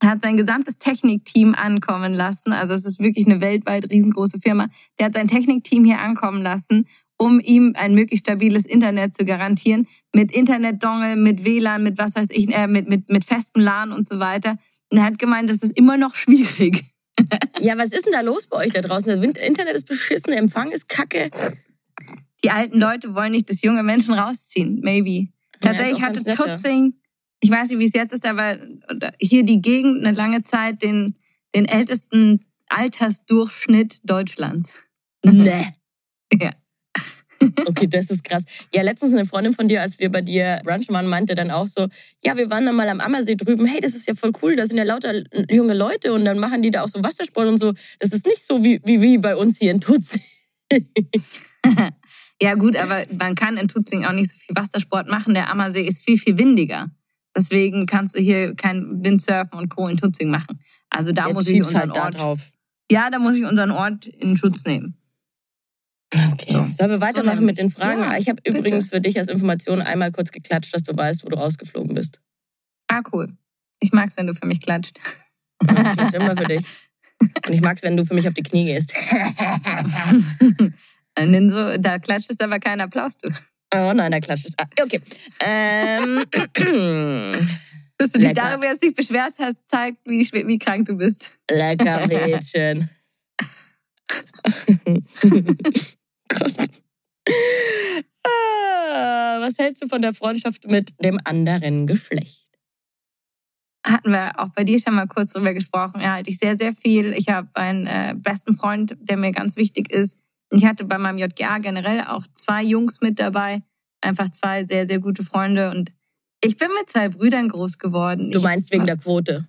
hat sein gesamtes Technikteam ankommen lassen. Also es ist wirklich eine weltweit riesengroße Firma. Der hat sein Technikteam hier ankommen lassen, um ihm ein möglichst stabiles Internet zu garantieren. Mit Internetdongle, mit WLAN, mit was weiß ich, äh, mit, mit, mit festem LAN und so weiter. Und er hat gemeint, das ist immer noch schwierig. <laughs> Ja, was ist denn da los bei euch da draußen? Das Internet ist beschissen, der Empfang ist kacke. Die alten Leute wollen nicht, dass junge Menschen rausziehen. Maybe. Tatsächlich auch hatte ja. Tutzing, ich weiß nicht, wie es jetzt ist, aber hier die Gegend eine lange Zeit den, den ältesten Altersdurchschnitt Deutschlands. Nee. <laughs> Ja. Okay, das ist krass. Ja, letztens eine Freundin von dir, als wir bei dir brunchen waren, meinte dann auch so, ja, wir waren dann mal am Ammersee drüben. Hey, das ist ja voll cool, da sind ja lauter junge Leute und dann machen die da auch so Wassersport und so. Das ist nicht so wie, wie, wie bei uns hier in Tutzing. <laughs> Ja gut, aber man kann in Tutzing auch nicht so viel Wassersport machen. Der Ammersee ist viel, viel windiger. Deswegen kannst du hier kein Windsurfen und Co. in Tutzing machen. Also da Jetzt muss ich unseren halt Ort. drauf. Ja, da muss ich unseren Ort in Schutz nehmen. Okay. So. Sollen wir weitermachen So mit den Fragen? Ja, ich habe übrigens für dich als Information einmal kurz geklatscht, dass du weißt, wo du rausgeflogen bist. Ah, cool. Ich mag's, wenn du für mich klatscht. Ich klatsche immer für dich. Und ich mag's, wenn du für mich auf die Knie gehst. Und dann so, da klatscht es aber kein Applaus, du. Oh nein, da klatscht es. Ah, okay. Ähm, <laughs> Dass du dich Lecker. darüber jetzt nicht beschwert hast, zeigt, wie, wie krank du bist. lecker <laughs> Mädchen. <laughs> Gott. Ah, was hältst du von der Freundschaft mit dem anderen Geschlecht? Hatten wir auch bei dir schon mal kurz drüber gesprochen. Ja, halte ich sehr, sehr viel. Ich habe einen äh, besten Freund, der mir ganz wichtig ist. Ich hatte bei meinem JGA generell auch zwei Jungs mit dabei. Einfach zwei sehr, sehr gute Freunde. Und ich bin mit zwei Brüdern groß geworden. Du ich, meinst wegen der Quote.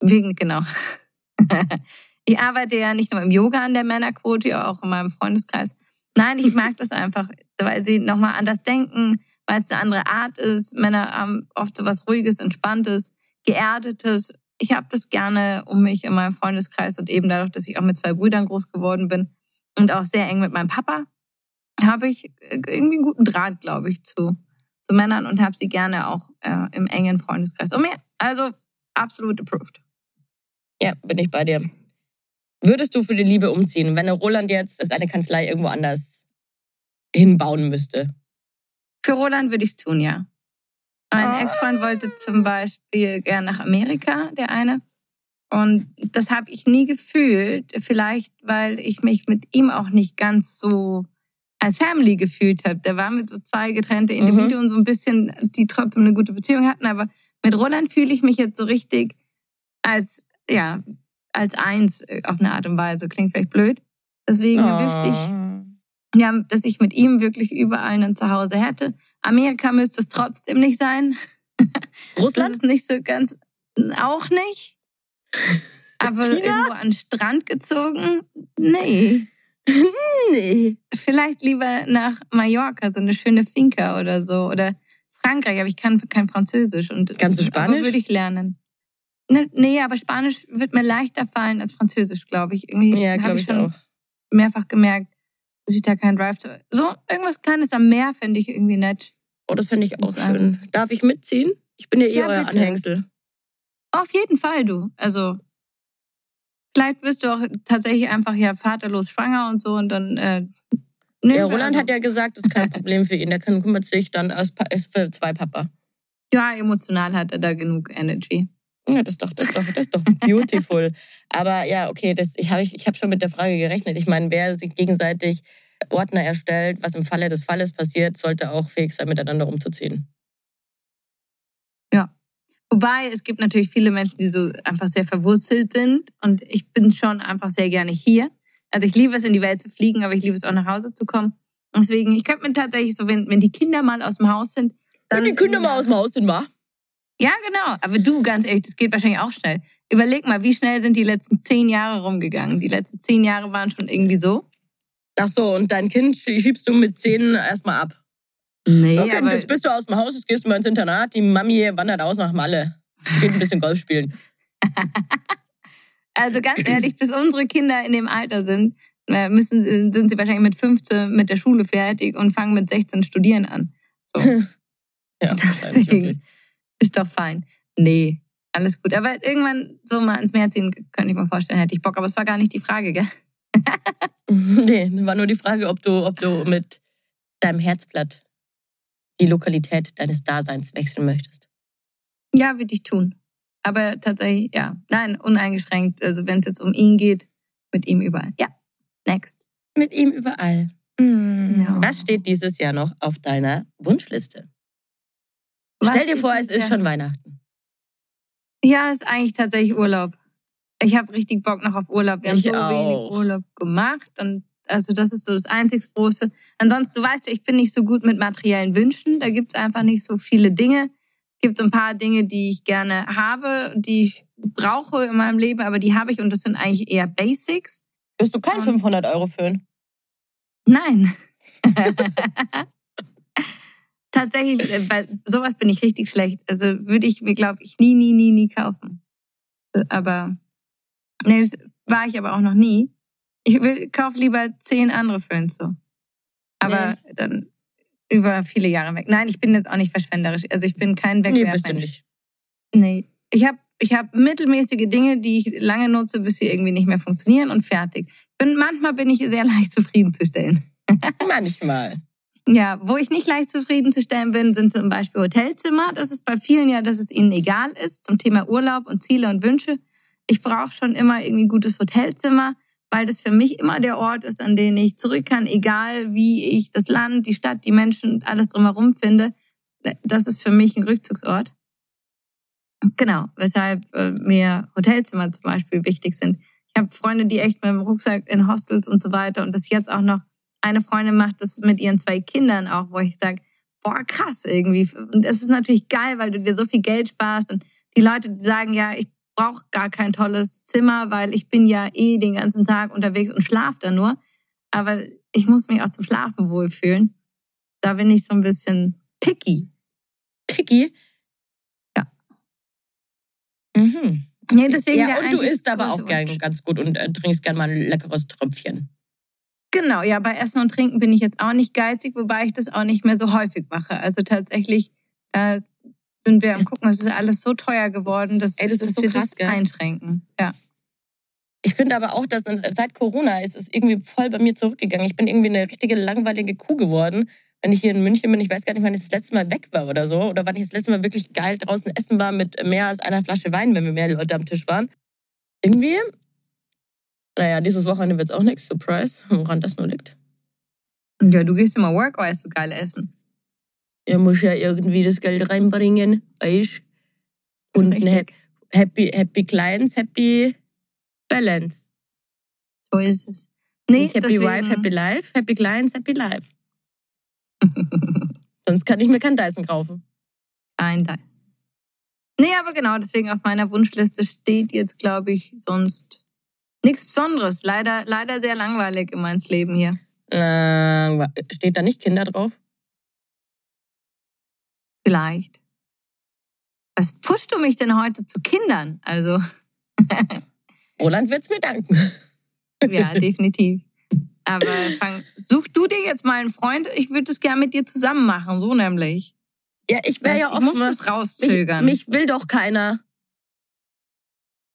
Wegen, genau. <laughs> ich arbeite ja nicht nur im Yoga an der Männerquote, auch in meinem Freundeskreis. Nein, ich mag das einfach, weil sie nochmal anders denken, weil es eine andere Art ist. Männer haben oft so was Ruhiges, Entspanntes, Geerdetes. Ich habe das gerne um mich in meinem Freundeskreis und eben dadurch, dass ich auch mit zwei Brüdern groß geworden bin und auch sehr eng mit meinem Papa, habe ich irgendwie einen guten Draht, glaube ich, zu, zu Männern und habe sie gerne auch äh, im engen Freundeskreis. Und mir, also absolut approved. Ja, bin ich bei dir. Würdest du für die Liebe umziehen, wenn Roland jetzt eine Kanzlei irgendwo anders hinbauen müsste? Für Roland würde ich es tun, ja. Mein Ah. Ex-Freund wollte zum Beispiel gern nach Amerika, der eine. Und das habe ich nie gefühlt. Vielleicht, weil ich mich mit ihm auch nicht ganz so als Family gefühlt habe. Der war mit so zwei getrennte Individuen so ein bisschen, die trotzdem eine gute Beziehung hatten. Aber mit Roland fühle ich mich jetzt so richtig als, ja, als eins auf eine Art und Weise. Klingt vielleicht blöd. Deswegen wüsste ich, ja, dass ich mit ihm wirklich überall ein Zuhause hätte. Amerika müsste es trotzdem nicht sein. <laughs> Russland? Das ist nicht so ganz, auch nicht. Aber China? irgendwo an den Strand gezogen? Nee. <laughs> Nee. Vielleicht lieber nach Mallorca, so eine schöne Finca oder so. Oder Frankreich, aber ich kann kein Französisch. Und, Kannst du Spanisch? Würde ich lernen. Ne, Nee, aber Spanisch wird mir leichter fallen als Französisch, glaube ich. Irgendwie Ja, habe glaube ich ich schon auch. mehrfach gemerkt, dass ich da keinen Drive zu. So irgendwas Kleines am Meer finde ich irgendwie nett. Oh, das finde ich auch schön. Darf ich mitziehen? Ich bin ja eh Ja, euer bitte. Anhängsel. Auf jeden Fall, du. Also vielleicht bist du auch tatsächlich einfach ja vaterlos schwanger und so und dann. Äh, Ja, Roland also, hat ja gesagt, das ist kein <laughs> Problem für ihn. Der kann, kümmert sich dann als, als für zwei Papa. ja, emotional hat er da genug Energy. Ja, das ist doch, das ist doch, das ist doch beautiful. <laughs> Aber ja, okay, das, ich habe ich, ich hab schon mit der Frage gerechnet. Ich meine, wer sich gegenseitig Ordner erstellt, was im Falle des Falles passiert, sollte auch fähig sein, miteinander umzuziehen. Wobei es gibt natürlich viele Menschen, die so einfach sehr verwurzelt sind und ich bin schon einfach sehr gerne hier. Also ich liebe es, in die Welt zu fliegen, aber ich liebe es auch nach Hause zu kommen. Deswegen, ich könnte mir tatsächlich so, wenn, wenn die Kinder mal aus dem Haus sind, dann. Wenn die Kinder mal aus dem Haus sind, wa? Ja, genau. Aber du, ganz ehrlich, das geht wahrscheinlich auch schnell. Überleg mal, wie schnell sind die letzten zehn Jahre rumgegangen? Die letzten zehn Jahre waren schon irgendwie so. Ach so, und dein Kind schiebst du mit zehn erstmal ab. Nee, So, kind, jetzt bist du aus dem Haus, jetzt gehst du mal ins Internat, die Mami wandert aus nach Malle. Geht ein bisschen Golf spielen. <laughs> also ganz ehrlich, bis unsere Kinder in dem Alter sind, äh, müssen, sind sie wahrscheinlich mit 15 mit der Schule fertig und fangen mit 16 studieren an. So. <laughs> Ja. <laughs> Deswegen ist doch fein. Nee, alles gut. Aber irgendwann so mal ins Meer ziehen, könnte ich mir vorstellen, hätte ich Bock. Aber es war gar nicht die Frage, gell? Nee, war nur die Frage, ob du, ob du mit deinem Herzblatt die Lokalität deines Daseins wechseln möchtest. Ja, würde ich tun. Aber tatsächlich, ja. Nein, uneingeschränkt. Also wenn es jetzt um ihn geht, mit ihm überall. Ja, next. Mit ihm überall. Mm. Ja. Was steht dieses Jahr noch auf deiner Wunschliste? Was Stell dir vor, es ist Jahr- schon Weihnachten. Ja, ist eigentlich tatsächlich Urlaub. Ich habe richtig Bock noch auf Urlaub. Wir haben Ich so wenig auch. Urlaub gemacht. Und also das ist so das einzig Große. Ansonsten, du weißt ja, ich bin nicht so gut mit materiellen Wünschen. Da gibt's einfach nicht so viele Dinge. Gibt so ein paar Dinge, die ich gerne habe, die ich brauche in meinem Leben, aber die habe ich und das sind eigentlich eher Basics. Bist du kein Und- 500 Euro Föhn? Nein. <laughs> Tatsächlich, äh, bei sowas bin ich richtig schlecht. Also würde ich mir, glaube ich, nie, nie, nie, nie kaufen. Äh, Aber nee, das war ich aber auch noch nie. Ich will kauf lieber zehn andere Föhns so. Aber dann über viele Jahre weg. Nein, ich bin jetzt auch nicht verschwenderisch. Also ich bin kein Nee, bist du nicht. Nee. Ich habe ich hab mittelmäßige Dinge, die ich lange nutze, bis sie irgendwie nicht mehr funktionieren und fertig. Bin, manchmal bin ich sehr <laughs> leicht zufriedenzustellen. Manchmal. Ja, wo ich nicht leicht zufriedenzustellen bin, sind zum Beispiel Hotelzimmer. Das ist bei vielen ja, dass es ihnen egal ist zum Thema Urlaub und Ziele und Wünsche. Ich brauche schon immer irgendwie ein gutes Hotelzimmer, weil das für mich immer der Ort ist, an den ich zurück kann, egal wie ich das Land, die Stadt, die Menschen alles drumherum finde. Das ist für mich ein Rückzugsort. Genau, weshalb äh, mir Hotelzimmer zum Beispiel wichtig sind. Ich habe Freunde, die echt mit dem Rucksack in Hostels und so weiter und das jetzt auch noch eine Freundin macht das mit ihren zwei Kindern auch, wo ich sage, boah, krass irgendwie. Und es ist natürlich geil, weil du dir so viel Geld sparst und die Leute sagen, ja, ich brauche gar kein tolles Zimmer, weil ich bin ja eh den ganzen Tag unterwegs und schlaf da nur. Aber ich muss mich auch zum Schlafen wohlfühlen. Da bin ich so ein bisschen picky. Picky? Ja. Mhm. Nee, deswegen Ja, und du isst aber auch gern ganz gut und äh, trinkst gern mal ein leckeres Tröpfchen. Genau, ja, bei Essen und Trinken bin ich jetzt auch nicht geizig, wobei ich das auch nicht mehr so häufig mache. Also tatsächlich, da sind wir am gucken, es ist alles so teuer geworden, dass, Ey, das dass so wir krass, das gell? einschränken. Ja. Ich finde aber auch, dass seit Corona ist es irgendwie voll bei mir zurückgegangen. Ich bin irgendwie eine richtige langweilige Kuh geworden. Wenn ich hier in München bin, ich weiß gar nicht, wann ich das letzte Mal weg war oder so. Oder wann ich das letzte Mal wirklich geil draußen essen war mit mehr als einer Flasche Wein, wenn wir mehr Leute am Tisch waren. Irgendwie, naja, dieses Wochenende wird es auch nichts. Surprise, woran das nur liegt. Ja, du gehst immer Workwise so geil essen. Ja, muss ja irgendwie das Geld reinbringen, weißt Und eine. Happy, Happy Clients, Happy Balance. So ist es. Nee, happy deswegen- Wife, Happy Life, Happy Clients, Happy Life. <laughs> Sonst kann ich mir keinen Dyson kaufen. Ein Dyson. Nee, aber genau, deswegen auf meiner Wunschliste steht jetzt, glaube ich, sonst nichts Besonderes. Leider, leider sehr langweilig in meins Leben hier. Äh, steht da nicht Kinder drauf? Vielleicht. Was pushst du mich denn heute zu Kindern? Also, <laughs> Roland wird's mir danken. ja, definitiv. Aber fang, such du dir jetzt mal einen Freund. Ich würde das gerne mit dir zusammen machen, so nämlich. Ja, ich wäre ja ich offen. muss das rauszögern. Mich, mich will doch keiner.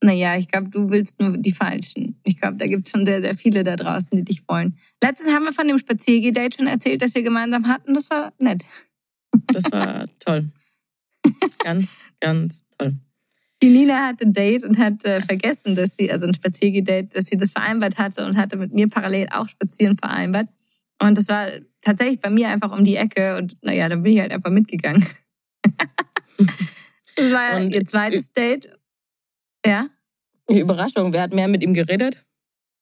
Naja, ich glaube, du willst nur die Falschen. Ich glaube, da gibt es schon sehr, sehr viele da draußen, die dich wollen. Letztens haben wir von dem Spaziergeh-Date schon erzählt, das wir gemeinsam hatten. Das war nett. Das war toll. Ganz, ganz toll. Die Nina hatte ein Date und hat äh, vergessen, dass sie, also ein Spaziergeh-Date, dass sie das vereinbart hatte und hatte mit mir parallel auch spazieren vereinbart. Und das war tatsächlich bei mir einfach um die Ecke und naja, dann bin ich halt einfach mitgegangen. <laughs> das war Und- ihr zweites Date. Ja, Die Überraschung, wer hat mehr mit ihm geredet?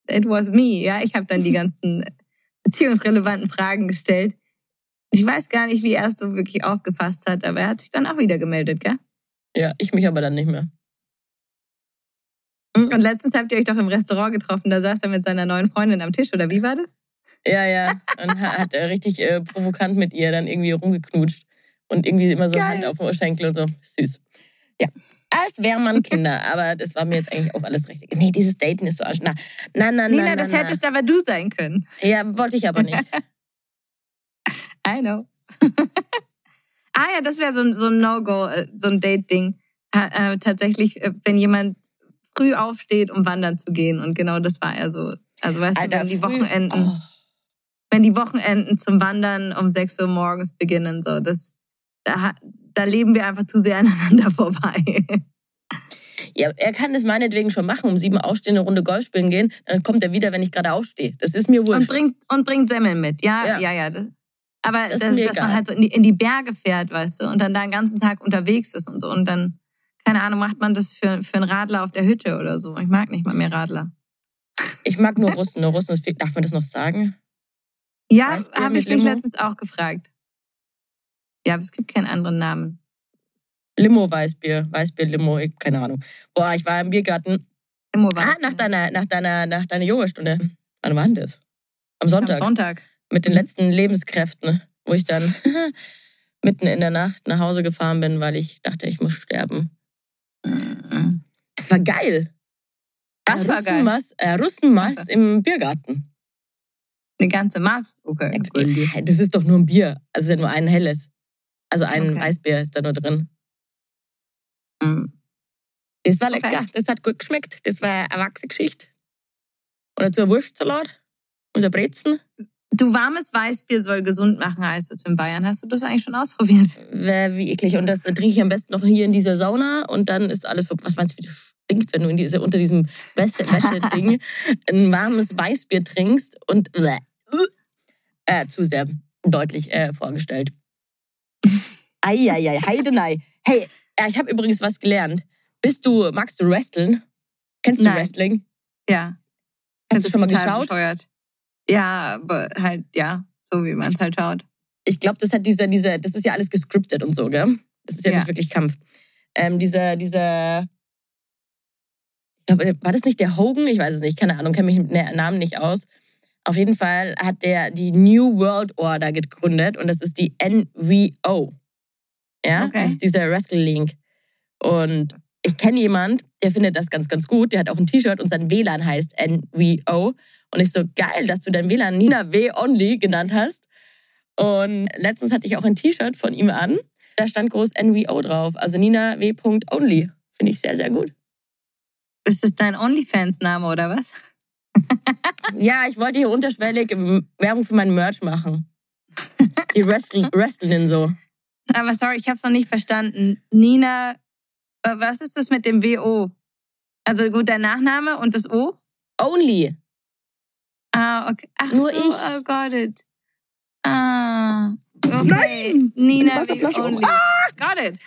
it was me. Ja, ich habe dann die ganzen beziehungsrelevanten Fragen gestellt. Ich weiß gar nicht, wie er es so wirklich aufgefasst hat, aber er hat sich dann auch wieder gemeldet, gell? Ja, ich mich aber dann nicht mehr. Und letztens habt ihr euch doch im Restaurant getroffen, da saß er mit seiner neuen Freundin am Tisch, oder wie war das? Ja, ja. Und ha- hat er richtig äh, provokant mit ihr dann irgendwie rumgeknutscht. Und irgendwie immer so Geil. Hand auf dem Schenkel und so. Süß. Ja. Als wäre man Kinder. <laughs> Aber das war mir jetzt eigentlich auch alles richtig. Nee, dieses Daten ist so arsch. Na, na, na, Nina, na, na, das na. hättest aber du sein können. Ja, wollte ich aber nicht. <laughs> I know. <laughs> ah ja, das wäre so, ein- so ein No-Go, äh, so ein Date-Ding. Äh, tatsächlich, äh, wenn jemand früh aufsteht, um wandern zu gehen. Und genau das war er so. Also weißt du, wenn die Wochenenden, Oh. wenn die Wochenenden zum Wandern um 6 Uhr morgens beginnen, so das, da, da leben wir einfach zu sehr <laughs> aneinander vorbei. Ja, er kann das meinetwegen schon machen, um sieben aufstehen, eine Runde Golf spielen gehen. Dann kommt er wieder, wenn ich gerade aufstehe. Das ist mir und wurscht. bringt und bringt Semmeln mit. Ja, Ja. ja, ja. Aber Das das ist mir dass man halt so in die, in die Berge fährt, weißt du, und dann da den ganzen Tag unterwegs ist und so. Und dann, keine Ahnung, macht man das für, für einen Radler auf der Hütte oder so. Ich mag nicht mal mehr Radler. Ich mag nur Russen. Nur Russen ist. Darf man das noch sagen? Ja, Weißbier habe ich mich letztens auch gefragt. Ja, aber es gibt keinen anderen Namen. Limo, Weißbier. Weißbier, Limo, ich, keine Ahnung. Boah, ich war im Biergarten. Limo Ah, nach deiner, nach deiner, nach deiner Yogastunde. Wann war denn das? Am Sonntag. Am Sonntag. Mit den Mhm. letzten Lebenskräften, wo ich dann <laughs> mitten in der Nacht nach Hause gefahren bin, weil ich dachte, ich muss sterben. Es war geil. Das war geil. Russenmass, äh, Russenmass Wasser. im Biergarten. Eine ganze Maß. Okay. Ja, Das ist doch nur ein Bier. Also nur ein helles. Also ein Okay. Weißbier ist da nur drin. Mm. Das war Okay. lecker. Das hat gut geschmeckt. Das war eine erwachsene Geschichte. Und dazu ein Wurstsalat und ein Brezen. Du warmes Weißbier soll gesund machen, heißt es in Bayern. Hast du das eigentlich schon ausprobiert? Wär wie eklig. Und das trinke ich am besten noch hier in dieser Sauna und dann ist alles, was meinst du, wie das stinkt, wenn du in diese, unter diesem Wäsche- Wäscheding <laughs> ein warmes Weißbier trinkst und bleh, äh, zu sehr deutlich äh, vorgestellt. <laughs> Eieiei, heidenei. Hey, äh, ich habe übrigens was gelernt. Bist du, magst du Wrestling? Kennst du Nein. Wrestling? Ja. Hast Das du schon mal geschaut? Bescheuert. Ja, aber halt, ja, so wie man es halt schaut. ich glaube, das hat dieser, dieser, das ist ja alles gescriptet und so, gell? Das ist ja, Ja. nicht wirklich Kampf. Ähm, dieser, dieser, ich glaube, war das nicht der Hogan? Ich weiß es nicht, keine Ahnung, kenne mich mit Namen nicht aus. Auf jeden Fall hat der die New World Order gegründet und das ist die NWO. Ja, Okay. das ist dieser Wrestling. Und ich kenne jemand, der findet das ganz, ganz gut. Der hat auch ein T-Shirt und sein WLAN heißt NWO. Und ich so, geil, dass du dein WLAN Nina W. Only genannt hast. Und letztens hatte ich auch ein T-Shirt von ihm an. Da stand groß NWO drauf. Also Nina W. Only. Finde ich sehr, sehr gut. Ist das dein OnlyFans-Name oder was? <laughs> Ja, ich wollte hier unterschwellig Werbung für meinen Merch machen. Die Wrestling, Wrestling so. Aber sorry, ich habe es noch nicht verstanden. Nina, äh, was ist das mit dem WO? Also gut, dein Nachname und das O? Only. Ah, okay. Ach Nur so, ich. oh, got it. Ah, okay. Nein! Nina Eine Wasserflasche wie um- only. Got it.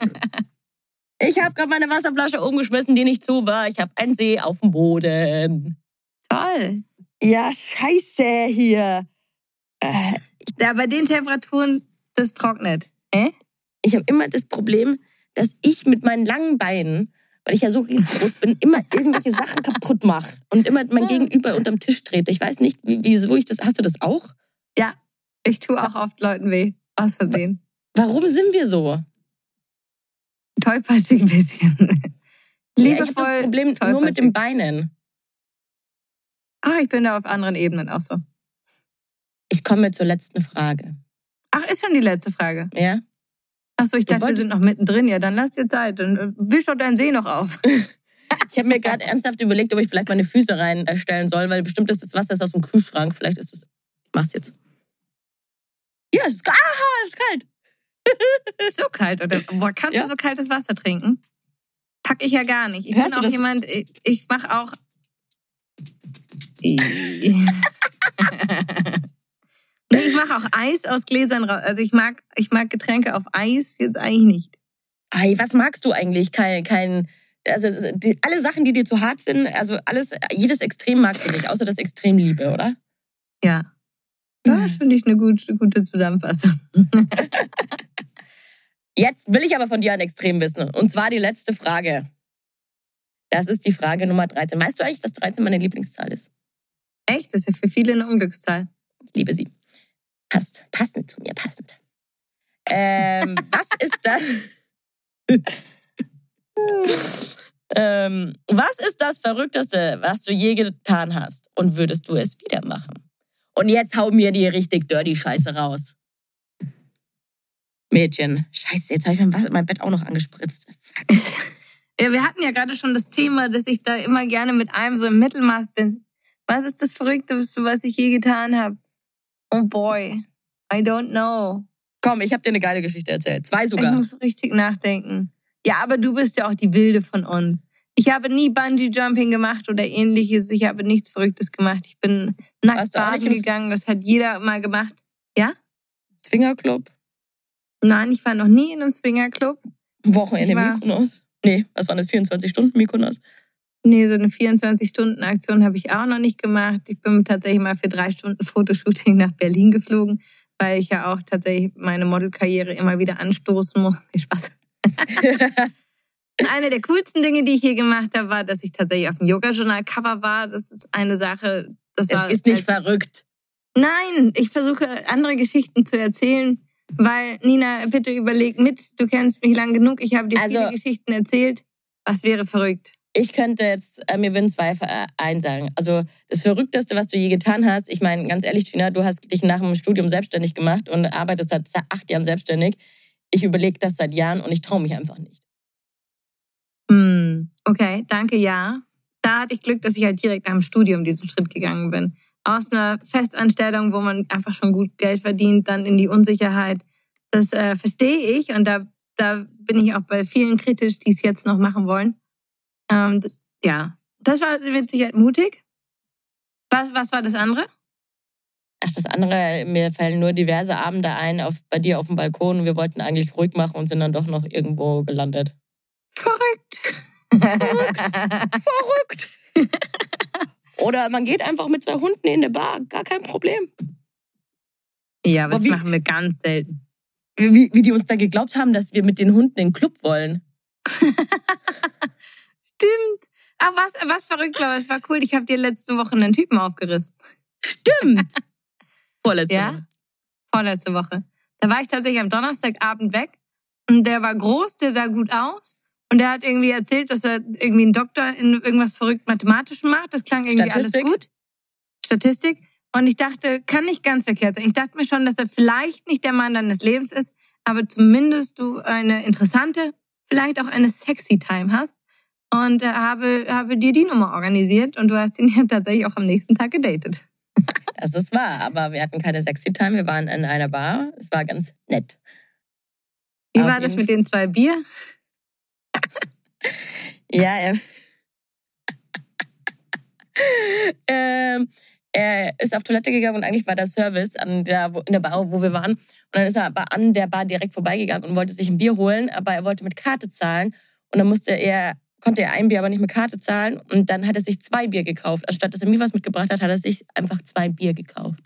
<laughs> Ich habe gerade meine Wasserflasche umgeschmissen, die nicht zu war. Ich habe einen See auf dem Boden. Toll. Ja, scheiße hier. Äh, Ja, bei den Temperaturen, das trocknet. Hä? ich habe immer das Problem, dass ich mit meinen langen Beinen, weil ich ja so riesengroß bin, immer irgendwelche Sachen kaputt mache und immer mein Gegenüber unterm Tisch trete. Ich weiß nicht, wie- wieso ich das. Hast du das auch? Ja, ich tue auch oft Leuten weh. Aus Versehen. Warum sind wir so? Tollpatschig ein bisschen. Ja, ich habe das Liebevoll. Problem nur mit den Beinen. Ah, ich bin da auf anderen Ebenen auch so. Ich komme zur letzten Frage. Ach, ist schon die letzte Frage. Ja? Ach so, ich dachte, wir sind noch mittendrin. Ja, dann lass dir Zeit. Dann äh, wisch doch deinen See noch auf. <laughs> Ich habe mir gerade ernsthaft überlegt, ob ich vielleicht meine Füße reinstellen soll, weil bestimmt ist das Wasser ist aus dem Kühlschrank. Vielleicht ist es. Ich mach's jetzt. Ja, es ist, aha, es ist kalt. <laughs> so kalt, oder? Boah, kannst Ja. du so kaltes Wasser trinken? Pack ich ja gar nicht. Ich Hörst bin auch jemand, ich, ich mache auch. <laughs> ich mache auch Eis aus Gläsern raus. Also ich mag, ich mag Getränke auf Eis jetzt eigentlich nicht. Ei, was magst du eigentlich? Kein, kein, also die, alle Sachen, die dir zu hart sind, also alles, jedes Extrem magst du nicht, außer das Extremliebe, oder? Ja. Das finde ich eine gute, gute Zusammenfassung. <laughs> Jetzt will ich aber von dir ein Extrem wissen. Und zwar die letzte Frage. Das ist die Frage Nummer 13. Weißt du eigentlich, dass 13 meine Lieblingszahl ist? Echt? Das ist ja für viele eine Unglückszahl. Ich liebe sie. Passt, passend zu mir, passend. Ähm, <laughs> was ist das? ähm, was ist das Verrückteste, was du je getan hast? Und würdest du es wieder machen? Und jetzt hau mir die richtig dirty Scheiße raus. Mädchen, scheiße, jetzt habe ich mein, mein Bett auch noch angespritzt. <laughs> Ja, wir hatten ja gerade schon das Thema, dass ich da immer gerne mit einem so im Mittelmaß bin. Was ist das Verrückteste, was ich je getan habe? Oh boy, I don't know. Komm, ich habe dir eine geile Geschichte erzählt. Zwei Ich sogar. muss richtig nachdenken. Ja, aber du bist ja auch die Wilde von uns. Ich habe nie Bungee-Jumping gemacht oder ähnliches. Ich habe nichts Verrücktes gemacht. Ich bin nackt baden gegangen. Das hat jeder mal gemacht. Ja? Swingerclub, Nein, ich war noch nie in einem Swingerclub. Wochenende Ich war- Mykonos. Nee, was waren das? 24 Stunden Mykonos? Nee, so eine 24-Stunden-Aktion habe ich auch noch nicht gemacht. Ich bin tatsächlich mal für drei Stunden <laughs> Fotoshooting nach Berlin geflogen, weil ich ja auch tatsächlich meine Modelkarriere immer wieder anstoßen muss. Nee, Spaß. <laughs> eine der coolsten Dinge, die ich hier gemacht habe, war, dass ich tatsächlich auf dem Yoga-Journal-Cover war. Das ist eine Sache. Das war Es ist nicht verrückt. Nein, ich versuche andere Geschichten zu erzählen, weil Nina, bitte überleg mit. Du kennst mich lang genug. Ich habe dir Also- viele Geschichten erzählt. Was wäre verrückt? Ich könnte jetzt äh, mir würden zwei äh, einsagen. Also das Verrückteste, was du je getan hast, ich meine, ganz ehrlich, Gina, du hast dich nach dem Studium selbstständig gemacht und arbeitest seit acht Jahren selbstständig. Ich überlege das seit Jahren und ich traue mich einfach nicht. Hm, okay, danke, ja. Da hatte ich Glück, dass ich halt direkt nach dem Studium diesen Schritt gegangen bin. Aus einer Festanstellung, wo man einfach schon gut Geld verdient, dann in die Unsicherheit. Das äh, verstehe ich und da, da bin ich auch bei vielen kritisch, die es jetzt noch machen wollen. Ähm, das, ja, das war mit Sicherheit mutig. Was, was war das andere? Ach, das andere, mir fallen nur diverse Abende ein auf, bei dir auf dem Balkon und wir wollten eigentlich ruhig machen und sind dann doch noch irgendwo gelandet. Verrückt. Verrückt! Oder man geht einfach mit zwei Hunden in der Bar, gar kein Problem. ja, aber Aber das wie- machen wir ganz selten. Wie, wie die uns da geglaubt haben, dass wir mit den Hunden in den Club wollen. <laughs> Stimmt. Aber was, was verrückt war, es war cool. Ich habe dir letzte Woche einen Typen aufgerissen. Stimmt! <laughs> Vorletzte Ja? Woche. Vorletzte Woche. Da war ich tatsächlich am Donnerstagabend weg. Und der war groß, der sah gut aus. Und der hat irgendwie erzählt, dass er irgendwie einen Doktor in irgendwas verrückt Mathematischem macht. Das klang irgendwie Statistik? alles gut. Statistik. Und ich dachte, kann nicht ganz verkehrt sein. Ich dachte mir schon, dass er vielleicht nicht der Mann deines Lebens ist, aber zumindest du eine interessante, vielleicht auch eine sexy Time hast. Und äh, habe, habe dir die Nummer organisiert und du hast ihn <laughs> ja tatsächlich auch am nächsten Tag gedatet. <laughs> Das ist wahr, aber wir hatten keine Sexy Time. Wir waren in einer Bar. Es war ganz nett. Wie Auf war das mit den zwei Bier? <laughs> Ja, er, ähm, er ist auf Toilette gegangen und eigentlich war der Service an der, in der Bar, wo wir waren. Und dann ist er aber an der Bar direkt vorbeigegangen und wollte sich ein Bier holen, aber er wollte mit Karte zahlen. Und dann musste er konnte er ein Bier aber nicht mit Karte zahlen. Und dann hat er sich zwei Bier gekauft. Anstatt dass er mir was mitgebracht hat, hat er sich einfach zwei Bier gekauft.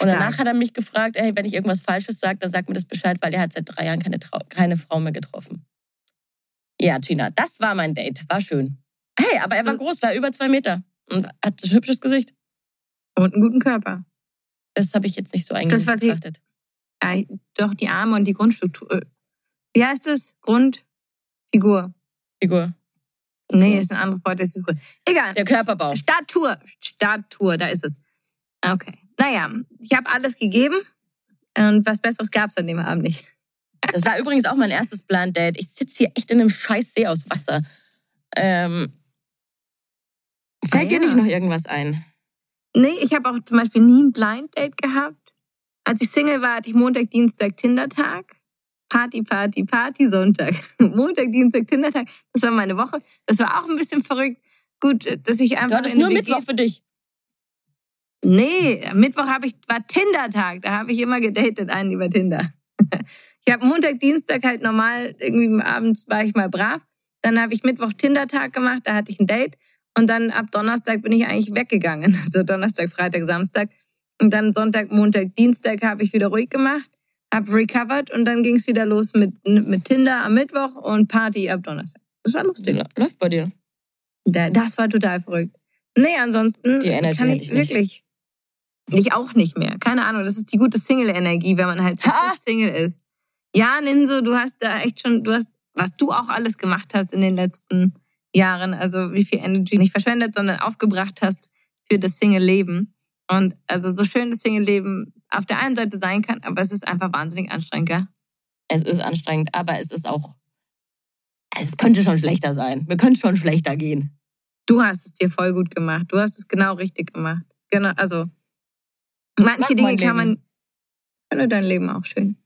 Und danach hat er mich gefragt, ey, wenn ich irgendwas Falsches sage, dann sag mir das Bescheid, weil er hat seit drei Jahren keine, Trau keine Frau mehr getroffen. Ja, Gina, das war mein Date. War schön. Hey, aber er So- war groß, war über zwei Meter und hat ein hübsches Gesicht. Und einen guten Körper. Das habe ich jetzt nicht so Das, was ich-. Ja, doch die Arme und die Grundstruktur. äh, Wie heißt es? Grundfigur. Figur. Nee, ist ein anderes Wort. Das ist gut. Egal. Der Körperbau. Statur. Statur, da ist es. Okay. Naja, ich habe alles gegeben. Und was Besseres gab es an dem Abend nicht. <laughs> Das war übrigens auch mein erstes Blind Date. Ich sitze hier echt in einem scheiß See aus Wasser. Ähm, fällt Ah, dir ja. nicht noch irgendwas ein? Nee, ich habe auch zum Beispiel nie ein Blind Date gehabt. Als ich Single war, hatte ich Montag, Dienstag, Tindertag. Party, Party, Party, Sonntag. <laughs> Montag, Dienstag, Tindertag. Das war meine Woche. Das war auch ein bisschen verrückt. Gut, dass ich einfach. Du hattest nur WG Mittwoch für dich. Nee, Mittwoch habe ich war Tinder-Tag. Da habe ich immer gedatet, einen über Tinder. <laughs> Ich habe Montag, Dienstag halt normal, irgendwie abends war ich mal brav. Dann habe ich Mittwoch Tinder-Tag gemacht, da hatte ich ein Date. Und dann ab Donnerstag bin ich eigentlich weggegangen. <laughs> Also Donnerstag, Freitag, Samstag. Und dann Sonntag, Montag, Dienstag habe ich wieder ruhig gemacht, habe recovered und dann ging es wieder los mit, mit Tinder am Mittwoch und Party ab Donnerstag. Das war lustig. Läuft bei dir. Da- Das war total verrückt. Nee, ansonsten Die Energy kann ich ich nicht. wirklich. Ich auch nicht mehr. Keine Ahnung. Das ist die gute Single-Energie, wenn man halt Single ist. Ja, Ninso, du hast da echt schon, du hast, was du auch alles gemacht hast in den letzten Jahren, also wie viel Energy nicht verschwendet, sondern aufgebracht hast für das Single-Leben. Und also so schön das Single-Leben auf der einen Seite sein kann, aber es ist einfach wahnsinnig anstrengend, gell? Es ist anstrengend, aber es ist auch. Es könnte schon schlechter sein. Wir können schon schlechter gehen. Du hast es dir voll gut gemacht. Du hast es genau richtig gemacht. Genau, also manche Dinge mein kann man, finde dein Leben auch schön.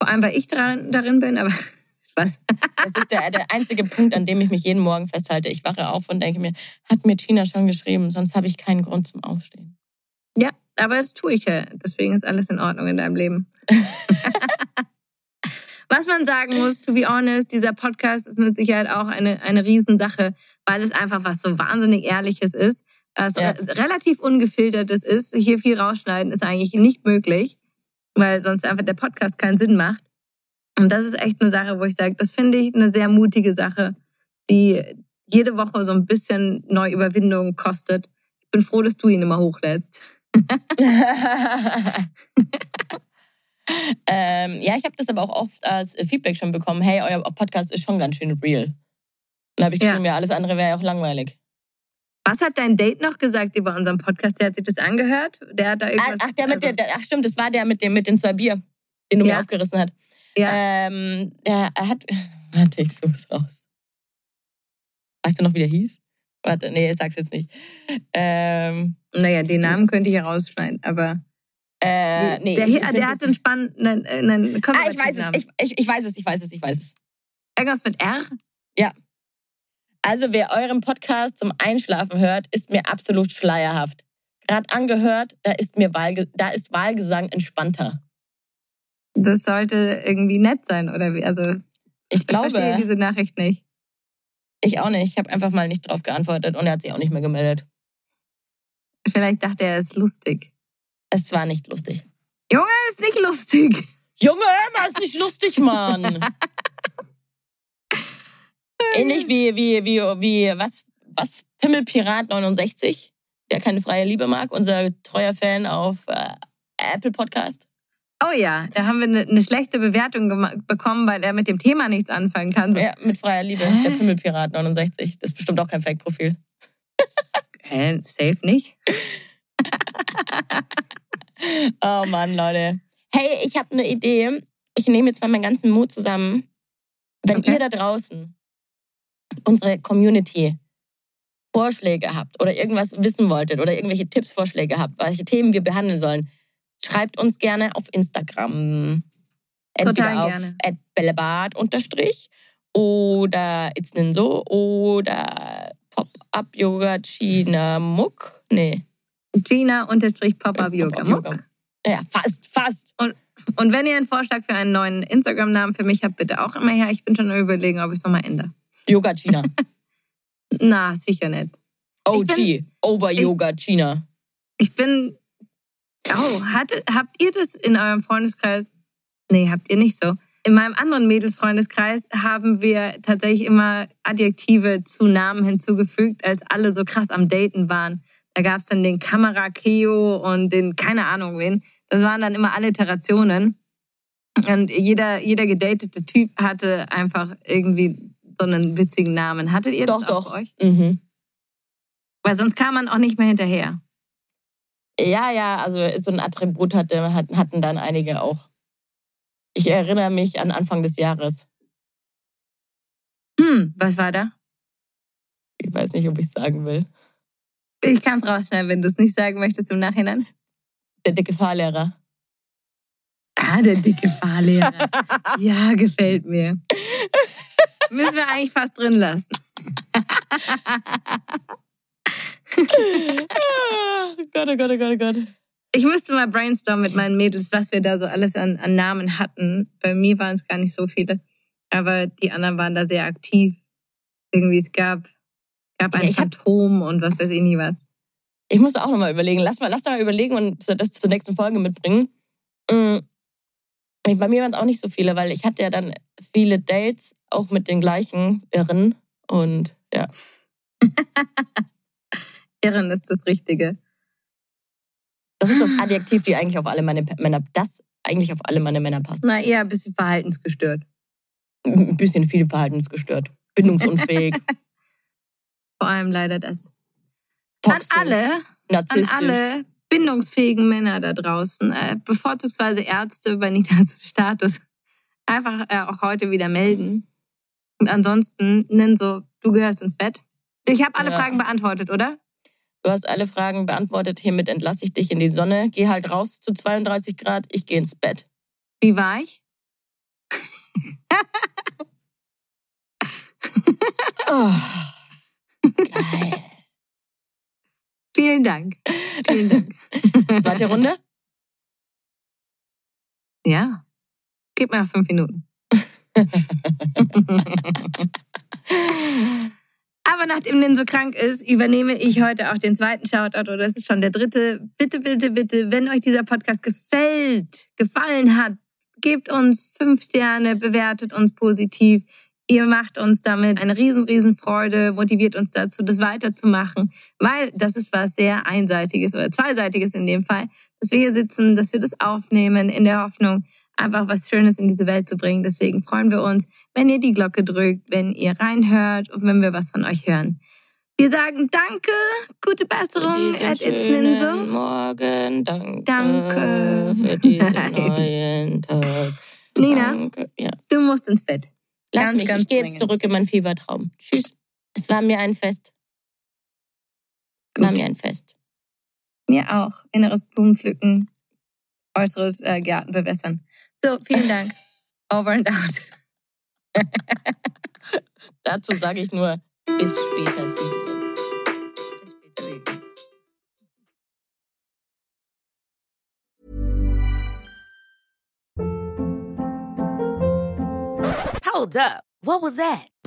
Vor allem, weil ich darin, darin bin, aber <laughs> was? Das ist der, der einzige Punkt, an dem ich mich jeden Morgen festhalte. Ich wache auf und denke mir, hat mir China schon geschrieben, sonst habe ich keinen Grund zum Aufstehen. Ja, aber das tue ich ja. Deswegen ist alles in Ordnung in deinem Leben. <laughs> Was man sagen muss, to be honest, dieser Podcast ist mit Sicherheit auch eine, eine Riesensache, weil es einfach was so wahnsinnig Ehrliches ist. Was Ja. re- relativ ungefiltertes ist. Hier viel rausschneiden ist eigentlich nicht möglich, weil sonst einfach der Podcast keinen Sinn macht. Und das ist echt eine Sache, wo ich sage, das finde ich eine sehr mutige Sache, die jede Woche so ein bisschen Neuüberwindung kostet. Ich bin froh, dass du ihn immer hochlädst. <laughs> ähm, ja, ich habe das aber auch oft als Feedback schon bekommen. Hey, euer Podcast ist schon ganz schön real. Dann habe ich Ja. geschrieben, ja, alles andere wäre ja auch langweilig. Was hat dein Date noch gesagt über unseren Podcast? Der hat sich das angehört? Der hat da irgendwas... Ach, der mit also, der, der, ach stimmt, das war der mit dem mit den zwei Bier, den du Ja. mir aufgerissen hast. Ja. Ähm, der er hat, <laughs> warte, ich such's raus. Weißt du noch, wie der hieß? Warte, nee, ich sag's jetzt nicht. Ähm, Naja, den Namen könnte ich herausschneiden, aber... äh, nee, der, ich find's der hat einen spannenden... Einen Ah, ich weiß es, ich, ich, ich weiß es, ich weiß es, ich weiß es. Irgendwas mit R? Also wer euren Podcast zum Einschlafen hört, ist mir absolut schleierhaft. Gerade angehört, da ist mir Wahlge da ist Wahlgesang entspannter. Das sollte irgendwie nett sein, oder wie? Also, Ich glaube, verstehe diese Nachricht nicht. Ich auch nicht. Ich habe einfach mal nicht drauf geantwortet und er hat sich auch nicht mehr gemeldet. Vielleicht dachte er, er ist lustig. Es war nicht lustig. Junge, ist nicht lustig. Junge, hör mal, ist nicht lustig, Mann. <laughs> Ähnlich wie, wie, wie, wie, was, was, Pimmelpirat 69, der keine freie Liebe mag, unser treuer Fan auf äh, Apple Podcast. Oh ja, da haben wir eine, eine schlechte Bewertung bekommen, weil er mit dem Thema nichts anfangen kann. So, Ja, mit freier Liebe, der Pimmelpirat 69. Das ist bestimmt auch kein Fake-Profil. <laughs> äh, safe nicht. <laughs> Oh Mann, Leute. Hey, ich habe eine Idee. Ich nehme jetzt mal meinen ganzen Mut zusammen. Wenn Okay. ihr da draußen, unsere Community, Vorschläge habt oder irgendwas wissen wolltet oder irgendwelche Tipps, Vorschläge habt, welche Themen wir behandeln sollen, schreibt uns gerne auf Instagram. Entweder Total auf gerne. @bellebart unterstrich oder It's Ninso oder Pop-Up Yoga China Muck. Nee. Gina unterstrich Pop-Up Yoga Muck. Ja, fast, fast. Und, und wenn ihr einen Vorschlag für einen neuen Instagram-Namen für mich habt, bitte auch immer her. Ich bin schon überlegen, ob ich es nochmal ändere. Yoga China. <laughs> Na, sicher nicht. OG. Over Yoga China. Ich bin. Oh, hatte, habt ihr das in eurem Freundeskreis? Nee, habt ihr nicht so. In meinem anderen Mädelsfreundeskreis haben wir tatsächlich immer Adjektive zu Namen hinzugefügt, als alle so krass am Daten waren. Da gab es dann den Kamera Keo und den keine Ahnung wen. Das waren dann immer Alliterationen. Und jeder, jeder gedatete Typ hatte einfach irgendwie so einen witzigen Namen. Hattet ihr Doch, das auch doch. bei euch? Mhm. Weil sonst kam man auch nicht mehr hinterher. Ja, ja, also so ein Attribut hatte, hatten hatten dann einige auch. Ich erinnere mich an Anfang des Jahres. Hm, was war da? Ich weiß nicht, ob ich sagen will. Ich kann es rausschneiden, wenn du es nicht sagen möchtest im Nachhinein. Der dicke Fahrlehrer. Ah, der dicke Fahrlehrer. <laughs> ja, gefällt mir. Müssen wir eigentlich fast drin lassen. <laughs> Ah, Gott, oh Gott, oh Gott, oh Gott. Ich müsste mal brainstormen mit meinen Mädels, was wir da so alles an, an Namen hatten. Bei mir waren es gar nicht so viele. Aber die anderen waren da sehr aktiv. Irgendwie, es gab, gab ein Ja, hab- Phantom und was weiß ich nie was. Ich muss auch nochmal überlegen. Lass mal, lass mal überlegen und das zur nächsten Folge mitbringen. Mm. Bei mir waren es auch nicht so viele, weil ich hatte ja dann viele Dates, auch mit den gleichen Irren. Und ja. <laughs> Irren ist das Richtige. Das ist das Adjektiv, die eigentlich auf alle meine Männer, das eigentlich auf alle meine Männer passt. Na, eher ein bisschen verhaltensgestört. Ein bisschen viel verhaltensgestört. Bindungsunfähig. <laughs> Vor allem leider das. toxisch, An alle, an narzisstisch. alle bindungsfähigen Männer da draußen, äh, bevorzugsweise Ärzte bei Nitas <laughs> Status, einfach äh, auch heute wieder melden. Und ansonsten nenn so, du gehörst ins Bett. Ich habe alle Ja. Fragen beantwortet, oder? Du hast alle Fragen beantwortet. Hiermit entlasse ich dich in die Sonne. Geh halt raus zu 32 Grad. Ich gehe ins Bett. Wie war ich? Oh, geil. Vielen Dank. Vielen Dank. <laughs> Zweite Runde? ja. Gib mir fünf Minuten. <laughs> Aber nachdem Lynn so krank ist, übernehme ich heute auch den zweiten Shoutout oder das ist schon der dritte. Bitte, bitte, bitte, wenn euch dieser Podcast gefällt, gefallen hat, gebt uns fünf Sterne, bewertet uns positiv. Ihr macht uns damit eine riesen, riesen Freude, motiviert uns dazu, das weiterzumachen, weil das ist was sehr Einseitiges oder Zweiseitiges in dem Fall, dass wir hier sitzen, dass wir das aufnehmen in der Hoffnung, einfach was Schönes in diese Welt zu bringen. Deswegen freuen wir uns, wenn ihr die Glocke drückt, wenn ihr reinhört und wenn wir was von euch hören. Wir sagen Danke, gute Besserung, at It's Ninso. Morgen, danke. Danke. Für diesen <laughs> neuen Tag. Nina, Danke. Ja. du musst ins Bett. Lass Ganz, mich, ganz ich gehe jetzt zurück in meinen Fiebertraum. Tschüss. Es war mir ein Fest. War Gut. mir ein Fest. Mir auch. Inneres Blumenpflücken, äußeres äh, Gärten bewässern. So, vielen Dank. <laughs> Over and out. <laughs> Dazu sage ich nur, bis später. Hold up. What was that?